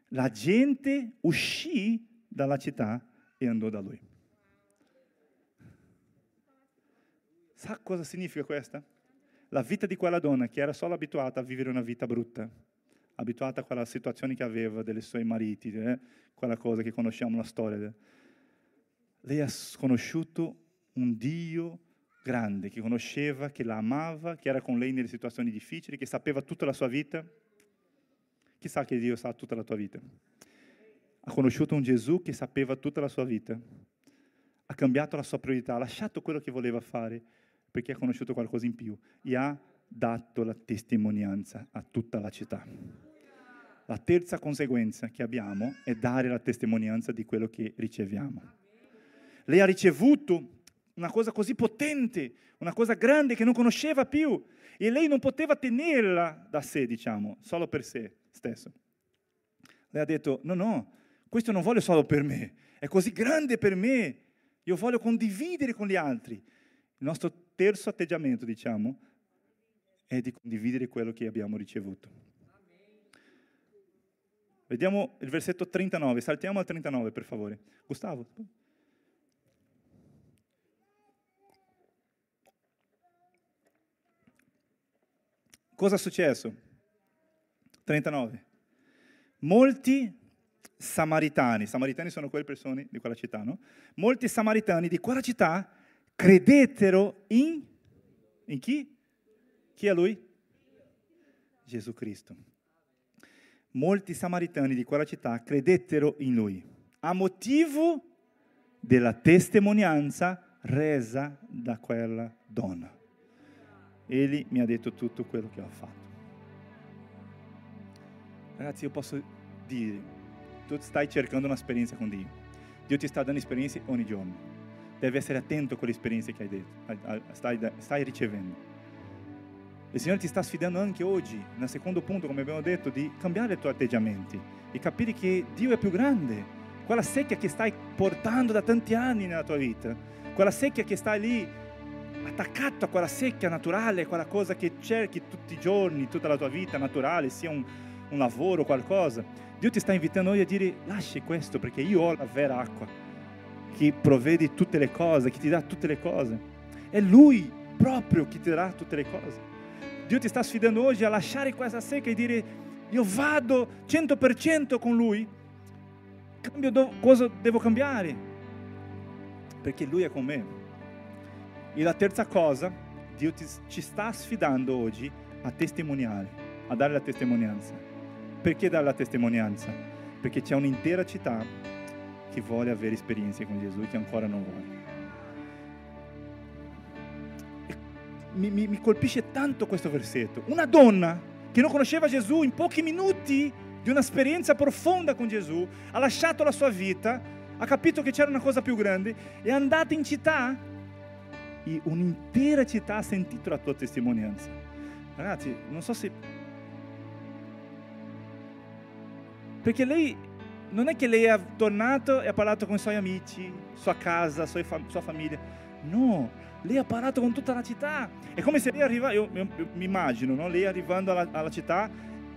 La gente uscì dalla città e andò da lui. Sa cosa significa questa? la vita di quella donna che era solo abituata a vivere una vita brutta, abituata a quella situazione che aveva dei suoi mariti, eh? quella cosa che conosciamo la storia. Lei ha conosciuto un Dio grande, che conosceva, che la amava, che era con lei nelle situazioni difficili, che sapeva tutta la sua vita. Chissà che Dio sa tutta la tua vita. Ha conosciuto un Gesù che sapeva tutta la sua vita. Ha cambiato la sua priorità, ha lasciato quello che voleva fare perché ha conosciuto qualcosa in più e ha dato la testimonianza a tutta la città. La terza conseguenza che abbiamo è dare la testimonianza di quello che riceviamo. Lei ha ricevuto una cosa così potente, una cosa grande che non conosceva più e lei non poteva tenerla da sé, diciamo, solo per sé stesso. Lei ha detto, no, no, questo non voglio solo per me, è così grande per me, io voglio condividere con gli altri. Il nostro terzo atteggiamento, diciamo, è di condividere quello che abbiamo ricevuto. Vediamo il versetto 39, saltiamo al 39 per favore. Gustavo. Cosa è successo? 39. Molti samaritani, samaritani sono quelle persone di quella città, no? Molti samaritani di quella città credettero in, in chi? Chi è lui? Gesù Cristo. Molti samaritani di quella città credettero in lui a motivo della testimonianza resa da quella donna. Egli mi ha detto tutto quello che ho fatto. Ragazzi, io posso dire, tu stai cercando un'esperienza con Dio. Dio ti sta dando esperienze ogni giorno deve essere attento con le esperienze che hai detto, stai, stai ricevendo. Il Signore ti sta sfidando anche oggi, nel secondo punto, come abbiamo detto, di cambiare i tuoi atteggiamenti e capire che Dio è più grande. Quella secchia che stai portando da tanti anni nella tua vita, quella secchia che stai lì attaccato a quella secchia naturale, quella cosa che cerchi tutti i giorni, tutta la tua vita naturale, sia un, un lavoro, qualcosa. Dio ti sta invitando oggi a dire lasci questo perché io ho la vera acqua che provvede tutte le cose, che ti dà tutte le cose. È Lui proprio che ti darà tutte le cose. Dio ti sta sfidando oggi a lasciare questa secca e dire io vado 100% con Lui, cambio cosa devo cambiare? Perché Lui è con me. E la terza cosa, Dio ti, ci sta sfidando oggi a testimoniare, a dare la testimonianza. Perché dare la testimonianza? Perché c'è un'intera città che vuole avere esperienze con Gesù e che ancora non vuole. Mi, mi, mi, colpisce tanto questo versetto. Una donna che non conosceva Gesù in pochi minuti di un'esperienza profonda con Gesù, ha lasciato la sua vita, ha capito che c'era una cosa più grande, è andata in città un'intera città ha sentito la tua testimonianza. Ragazzi, non so se... Perché lei, non è che lei è tornato e ha parlato con i suoi amici, sua casa, sua, sua famiglia. No, lei ha parlato con tutta la città. È come se lei arriva, io, io, io mi immagino, no? lei arrivando alla, alla città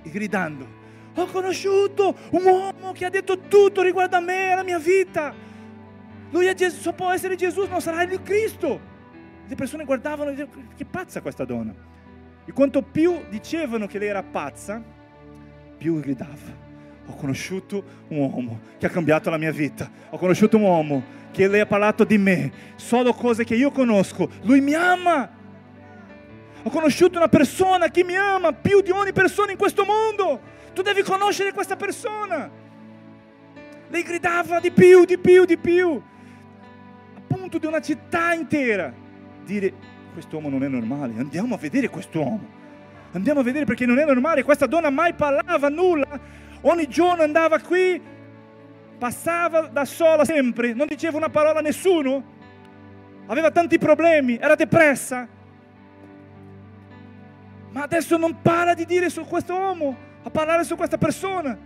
e gridando, ho conosciuto un uomo che ha detto tutto riguardo a me e alla mia vita. Lui è Gesù, può essere Gesù, non sarà il Cristo. Le persone guardavano e dicevano, che pazza questa donna. E quanto più dicevano che lei era pazza, più gridava. Ho conosciuto un uomo che ha cambiato la mia vita. Ho conosciuto un uomo che lei ha parlato di me. Solo cose che io conosco. Lui mi ama. Ho conosciuto una persona che mi ama più di ogni persona in questo mondo. Tu devi conoscere questa persona. Lei gridava di più, di più, di più. A punto di una città intera dire quest'uomo non è normale, andiamo a vedere quest'uomo. Andiamo a vedere perché non è normale, questa donna mai parlava nulla, ogni giorno andava qui, passava da sola sempre, non diceva una parola a nessuno, aveva tanti problemi, era depressa. Ma adesso non para di dire su questo uomo, a parlare su questa persona.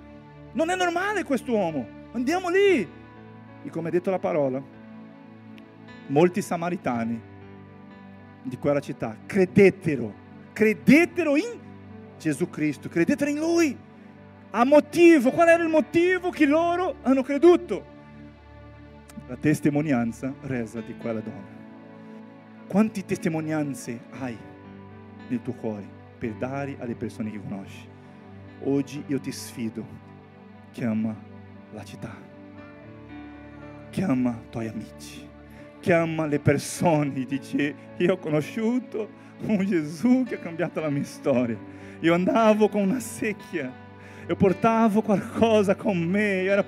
Non è normale quest'uomo, andiamo lì. E come ha detto la parola, molti samaritani di quella città credettero, credettero in Gesù Cristo, credettero in Lui. A motivo, qual era il motivo che loro hanno creduto? La testimonianza resa di quella donna. Quante testimonianze hai nel tuo cuore per dare alle persone che conosci? Oggi io ti sfido, chiama la città, chiama i tuoi amici, chiama le persone, dice io ho conosciuto un Gesù che ha cambiato la mia storia. Io andavo con una secchia, io portavo qualcosa con me, io ero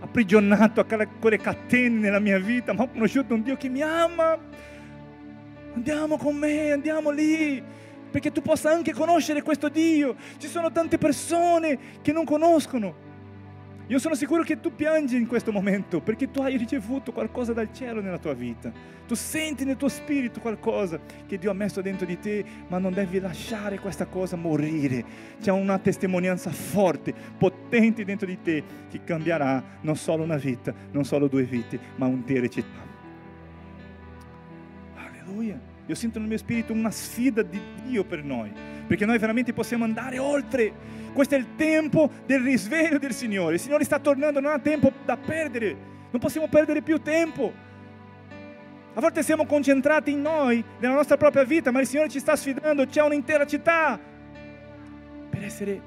aprigionato a quelle catene nella mia vita, ma ho conosciuto un Dio che mi ama. Andiamo con me, andiamo lì, perché tu possa anche conoscere questo Dio. Ci sono tante persone che non conoscono. Io sono sicuro che tu piangi in questo momento perché tu hai ricevuto qualcosa dal cielo nella tua vita. Tu senti nel tuo spirito qualcosa che Dio ha messo dentro di te, ma non devi lasciare questa cosa morire. C'è una testimonianza forte, potente dentro di te che cambierà non solo una vita, non solo due vite, ma un'intera città. Alleluia. Io sento nel mio spirito una sfida di Dio per noi, perché noi veramente possiamo andare oltre questo è il tempo del risveglio del Signore. Il Signore sta tornando, non ha tempo da perdere. Non possiamo perdere più tempo. A volte siamo concentrati in noi, nella nostra propria vita, ma il Signore ci sta sfidando. C'è un'intera città per essere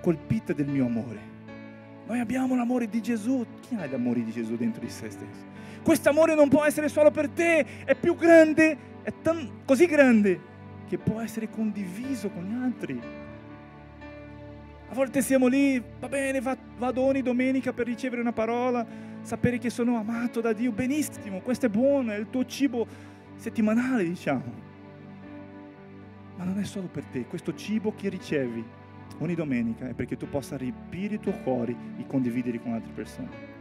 colpita del mio amore. Noi abbiamo l'amore di Gesù. Chi ha l'amore di Gesù dentro di se stesso? Questo amore non può essere solo per te, è più grande, è tan, così grande che può essere condiviso con gli altri. A volte siamo lì, va bene, vado ogni domenica per ricevere una parola, sapere che sono amato da Dio, benissimo, questo è buono, è il tuo cibo settimanale, diciamo. Ma non è solo per te, questo cibo che ricevi ogni domenica è perché tu possa riempire il tuo cuore e condividere con altre persone.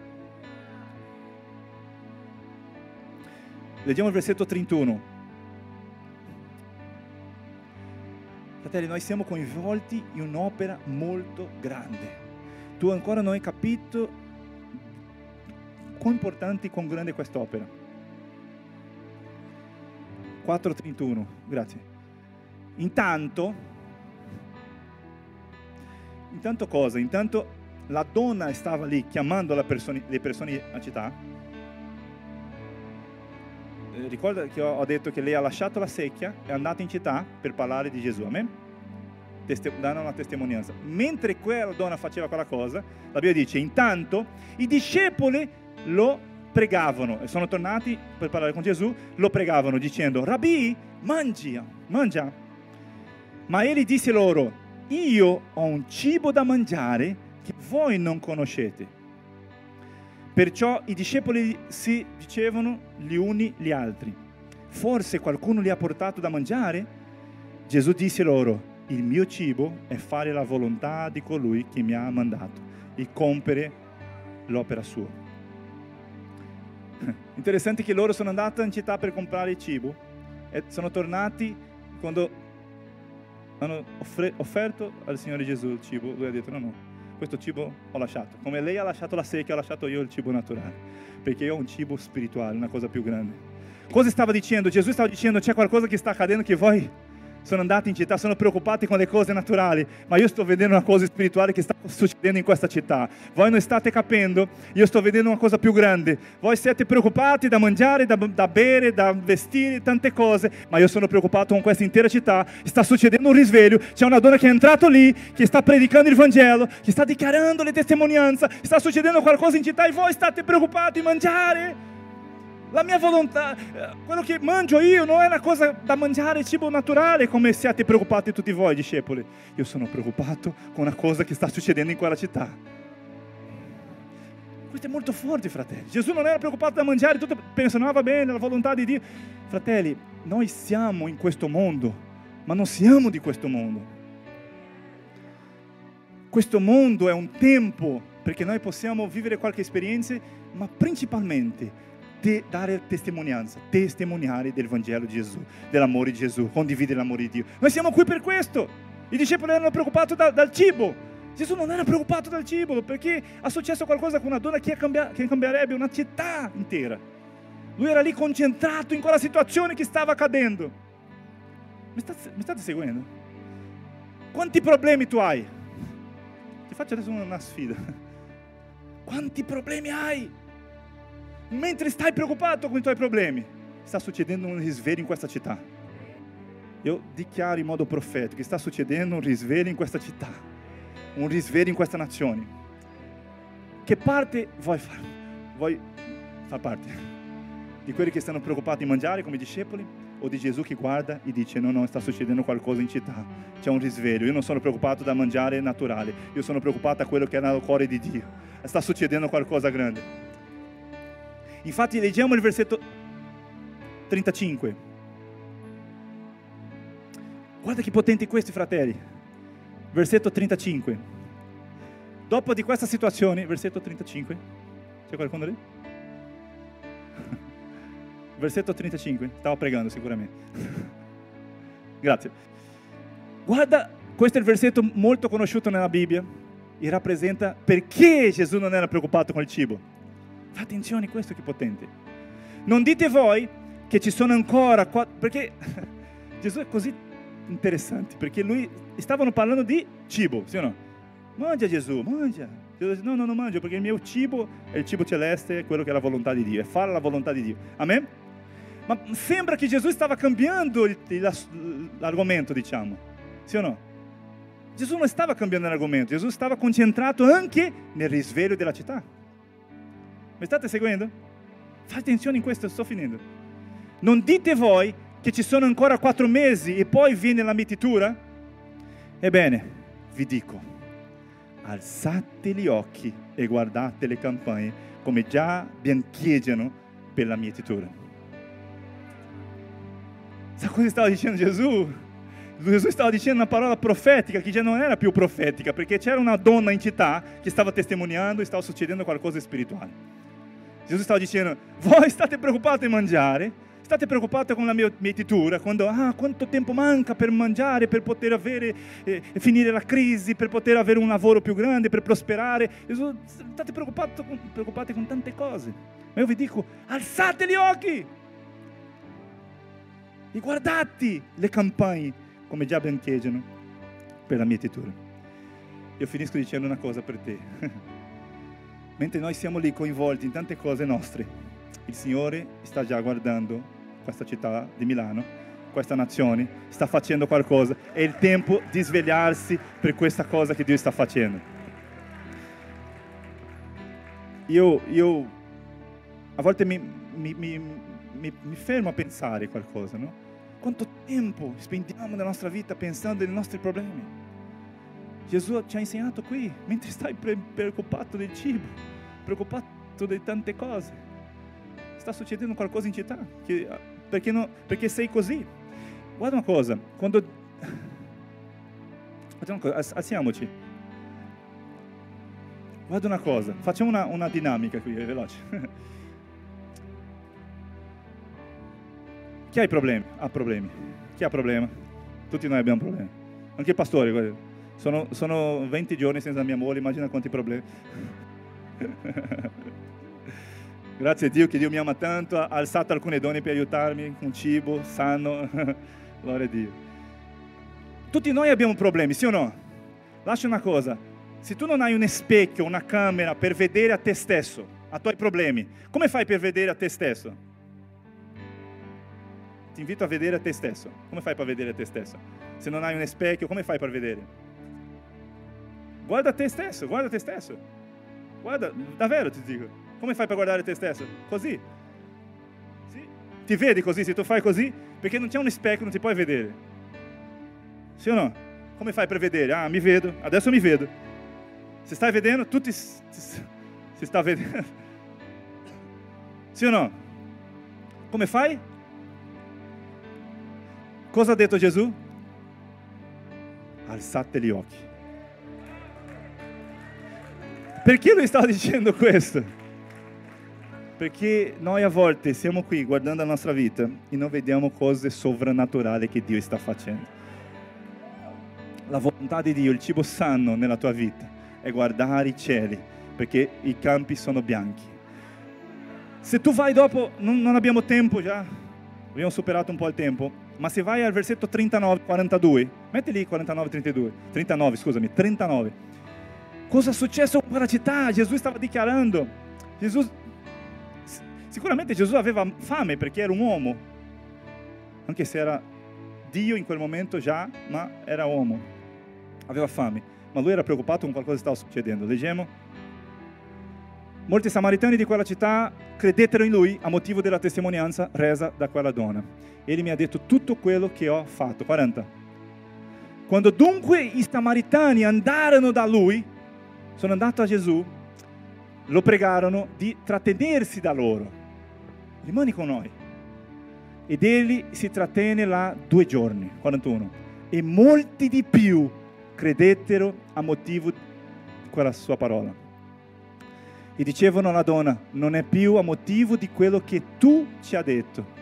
Leggiamo il versetto 31. Fratelli, noi siamo coinvolti in un'opera molto grande. Tu ancora non hai capito quanto importante e quanto grande è quest'opera. 4.31, grazie. Intanto, intanto cosa? Intanto la donna stava lì chiamando persone, le persone a città ricorda che ho, detto che lei ha lasciato la secchia è andata in città per parlare di Gesù, amen? Dando una testimonianza. Mentre quella donna faceva quella cosa, la Bibbia dice, intanto i discepoli lo pregavano e sono tornati per parlare con Gesù, lo pregavano dicendo, Rabbi, mangia, mangia. Ma egli disse loro, io ho un cibo da mangiare che voi non conoscete. Perciò i discepoli si dicevano gli uni gli altri, forse qualcuno li ha portato da mangiare? Gesù disse loro, il mio cibo è fare la volontà di colui che mi ha mandato e compiere l'opera sua. Interessante che loro sono andati in città per comprare il cibo e sono tornati quando hanno offerto al Signore Gesù il cibo, lui ha detto no, no, questo cibo ho lasciato. Come lei ha lasciato la secchia, ho lasciato io il cibo naturale, perché ho un cibo spirituale, una cosa più grande. Cosa stava dicendo? Gesù stava dicendo c'è qualcosa che sta accadendo che voi sono andati in città, sono preoccupati con le cose naturali, ma io sto vedendo una cosa spirituale che sta succedendo in questa città. Voi non state capendo, io sto vedendo una cosa più grande. Voi siete preoccupati da mangiare, da, da bere, da vestire, tante cose, ma io sono preoccupato con questa intera città. Sta succedendo un risveglio, c'è una donna che è entrata lì, che sta predicando il Vangelo, che sta dichiarando le testimonianze, sta succedendo qualcosa in città e voi state preoccupati di mangiare la mia volontà, eh, quello che mangio io non è una cosa da mangiare cibo naturale come siete preoccupati tutti voi discepoli. Io sono preoccupato con una cosa che sta succedendo in quella città. Questo è molto forte, fratelli. Gesù non era preoccupato da mangiare, tutto pensano, ah, va bene, la volontà di Dio. Fratelli, noi siamo in questo mondo, ma non siamo di questo mondo. Questo mondo è un tempo perché noi possiamo vivere qualche esperienza, ma principalmente te, dare testimonianza, testimoniare del Vangelo di Gesù, dell'amore di Gesù, condividere l'amore di Dio. Noi siamo qui per questo. I discepoli erano preoccupati da, dal cibo. Gesù non era preoccupato dal cibo perché è successo qualcosa con una donna che, cambia, che cambierebbe una città intera. Lui era lì concentrato in quella situazione che stava accadendo. Mi state, mi state seguendo? Quanti problemi tu hai? Ti faccio adesso una sfida. Quanti problemi hai? Mentre stai preoccupato con i tuoi problemi, sta succedendo un risveglio in questa città. Io dichiaro in modo profetico che sta succedendo un risveglio in questa città, un risveglio in questa nazione. Che parte vuoi fare? Vuoi far parte? Di quelli che stanno preoccupati di mangiare come discepoli? O di Gesù che guarda e dice no, no, sta succedendo qualcosa in città, c'è un risveglio, io non sono preoccupato da mangiare naturale, io sono preoccupato da quello che è nel cuore di Dio, sta succedendo qualcosa grande. Infatti leggiamo il versetto 35. Guarda che potenti questi fratelli. Versetto 35. Dopo di questa situazione, versetto 35. C'è qualcuno lì? Versetto 35. Stavo pregando sicuramente. Grazie. Guarda, questo è il versetto molto conosciuto nella Bibbia e rappresenta perché Gesù non era preoccupato con il cibo. Attenzione, questo che potente. Non dite voi che ci sono ancora quattro... Perché Gesù è così interessante, perché lui... Stavano parlando di cibo, sì o no? Mangia Gesù, mangia. Gesù dice, no, no, non mangio, perché il mio cibo è il cibo celeste, è quello che è la volontà di Dio, è fare la volontà di Dio. Amen? Ma sembra che Gesù stava cambiando l'argomento, diciamo. Sì o no? Gesù non stava cambiando l'argomento, Gesù stava concentrato anche nel risveglio della città. Mi state seguendo? Fate attenzione in questo, sto finendo. Non dite voi che ci sono ancora quattro mesi e poi viene la mietitura? Ebbene, vi dico, alzate gli occhi e guardate le campagne come già biancheggiano per la mietitura. Sa cosa stava dicendo Gesù? Gesù stava dicendo una parola profetica che già non era più profetica, perché c'era una donna in città che stava testimoniando e stava succedendo qualcosa di spirituale. Gesù stava dicendo, voi state preoccupati di mangiare, state preoccupati con la mietitura, quando, ah, quanto tempo manca per mangiare, per poter avere, eh, finire la crisi, per poter avere un lavoro più grande, per prosperare. Gesù, state preoccupati con, preoccupati con tante cose. Ma io vi dico, alzate gli occhi e guardate le campagne come già biancheggiano per la mietitura. Io finisco dicendo una cosa per te. mentre noi siamo lì coinvolti in tante cose nostre, il Signore sta già guardando questa città di Milano, questa nazione, sta facendo qualcosa. È il tempo di svegliarsi per questa cosa che Dio sta facendo. Io, io a volte mi, mi, mi, mi fermo a pensare qualcosa, no? Quanto tempo spendiamo nella nostra vita pensando ai nostri problemi? Gesù ci ha insegnato qui, mentre stai preoccupato del cibo, preoccupato di tante cose. Sta succedendo qualcosa in città, che, perché, no, perché sei così. Guarda una cosa, quando... Una cosa, alziamoci. Guarda una cosa, facciamo una, una dinamica qui, veloce. Chi ha problemi? Ha problemi. Chi ha problemi? Tutti noi abbiamo problemi. Anche il pastore, guarda. Sono, sono 20 giorni senza mia moglie, immagina quanti problemi. Grazie a Dio che Dio mi ama tanto, ha alzato alcune donne per aiutarmi con cibo sano. Gloria a Dio. Tutti noi abbiamo problemi, sì o no? Lascia una cosa, se tu non hai un specchio, una camera per vedere a te stesso, a tuoi problemi, come fai per vedere a te stesso? Ti invito a vedere a te stesso. Come fai per vedere a te stesso? Se non hai un specchio, come fai per vedere? Guarda te stesso, guarda te stesso. Guarda, davvero ti dico. Come fai per guardare te stesso? Così. Sì? Ti vedi così se tu fai così? Perché non c'è un specchio, non ti puoi vedere. Sì o no? Come fai per vedere? Ah, mi vedo, adesso mi vedo. Se stai vedendo, tu ti, si sta vedendo. Sì o no? Come fai? Cosa ha detto Gesù? Alzate gli occhi. Perché lui stava dicendo questo? Perché noi a volte siamo qui guardando la nostra vita e non vediamo cose sovrannaturali che Dio sta facendo. La volontà di Dio, il cibo sano nella tua vita è guardare i cieli, perché i campi sono bianchi. Se tu vai dopo, non, abbiamo tempo già, abbiamo superato un po' il tempo, ma se vai al versetto 39, 42, metti lì 49, 32, 39, scusami, 39 Cosa è successo quella città? Gesù stava dichiarando. Gesù, sicuramente Gesù aveva fame perché era un uomo, anche se era Dio in quel momento già, ma era uomo. Aveva fame, ma lui era preoccupato con qualcosa che stava succedendo. Leggiamo. Molti samaritani di quella città credettero in lui a motivo della testimonianza resa da quella donna. Egli mi ha detto tutto quello che ho fatto. 40. Quando dunque i samaritani andarono da lui, sono andato a Gesù, lo pregarono di trattenersi da loro. Rimani con noi. Ed egli si trattenne là due giorni, 41. E molti di più credettero a motivo di quella sua parola. E dicevano alla donna, non è più a motivo di quello che tu ci hai detto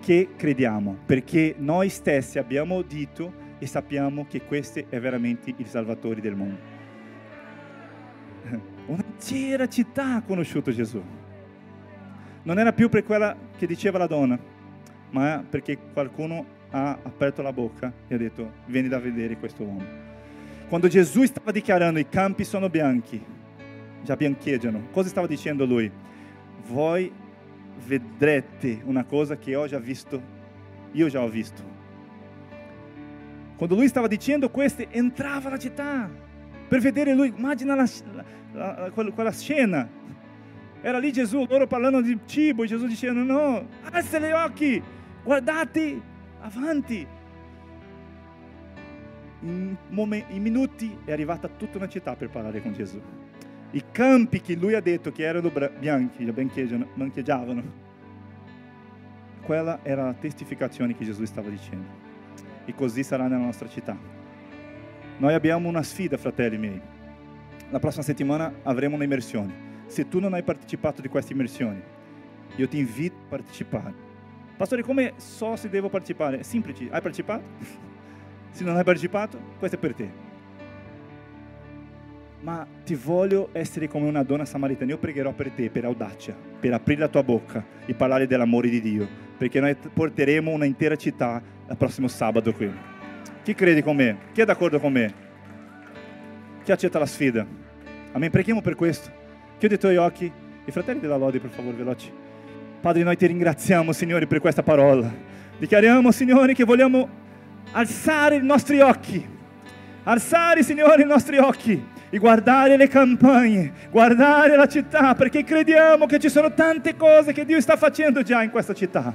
che crediamo, perché noi stessi abbiamo udito e sappiamo che questo è veramente il Salvatore del mondo. Un'intera città ha conosciuto Gesù. Non era più per quella che diceva la donna, ma perché qualcuno ha aperto la bocca e ha detto vieni da vedere questo uomo. Quando Gesù stava dichiarando i campi sono bianchi, già biancheggiano, cosa stava dicendo lui? Voi vedrete una cosa che ho già visto, io già ho visto. Quando lui stava dicendo questo, entrava la città per vedere lui. Immagina la, quella scena. Era lì Gesù, loro parlando di cibo, e Gesù dicendo no, alza gli occhi, guardate avanti. In, momenti, in minuti è arrivata tutta una città per parlare con Gesù. I campi che lui ha detto che erano bianchi, biancheggiavano, quella era la testificazione che Gesù stava dicendo. E così sarà nella nostra città. Noi abbiamo una sfida, fratelli miei la prossima settimana avremo un'immersione. Se tu non hai partecipato di questa immersione, io ti invito a partecipare. Pastore, come so se devo partecipare? È semplice, hai partecipato? se non hai partecipato, questo è per te. Ma ti voglio essere come una donna samaritana. Io pregherò per te, per audacia, per aprire la tua bocca e parlare dell'amore di Dio. Perché noi porteremo un'intera città il prossimo sabato qui. Chi crede con me? Chi è d'accordo con me? Chi accetta la sfida? Amen. Preghiamo per questo. Chiudi i tuoi occhi. I fratelli della lode, per favore, veloci. Padre, noi ti ringraziamo, Signore, per questa parola. Dichiariamo, Signore, che vogliamo alzare i nostri occhi, alzare, Signore, i nostri occhi e guardare le campagne, guardare la città, perché crediamo che ci sono tante cose che Dio sta facendo già in questa città.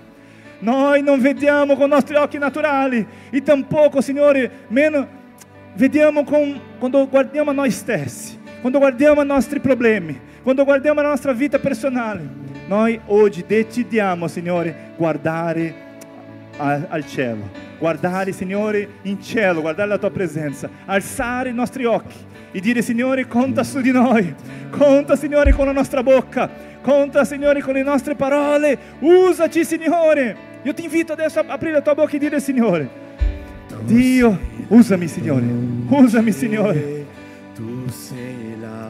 Noi non vediamo con i nostri occhi naturali e tampoco, Signore, meno vediamo con, quando guardiamo a noi stessi, quando guardiamo i nostri problemi, quando guardiamo la nostra vita personale. Noi oggi decidiamo, Signore, guardare al, al cielo, guardare, Signore, in cielo, guardare la tua presenza, alzare i nostri occhi e dire, Signore, conta su di noi, conta, Signore, con la nostra bocca, conta, Signore, con le nostre parole, usaci, Signore. Io ti invito adesso a aprire la tua bocca e dire, Signore, Dio, usami, Signore, usami, Signore.
Tu sei la.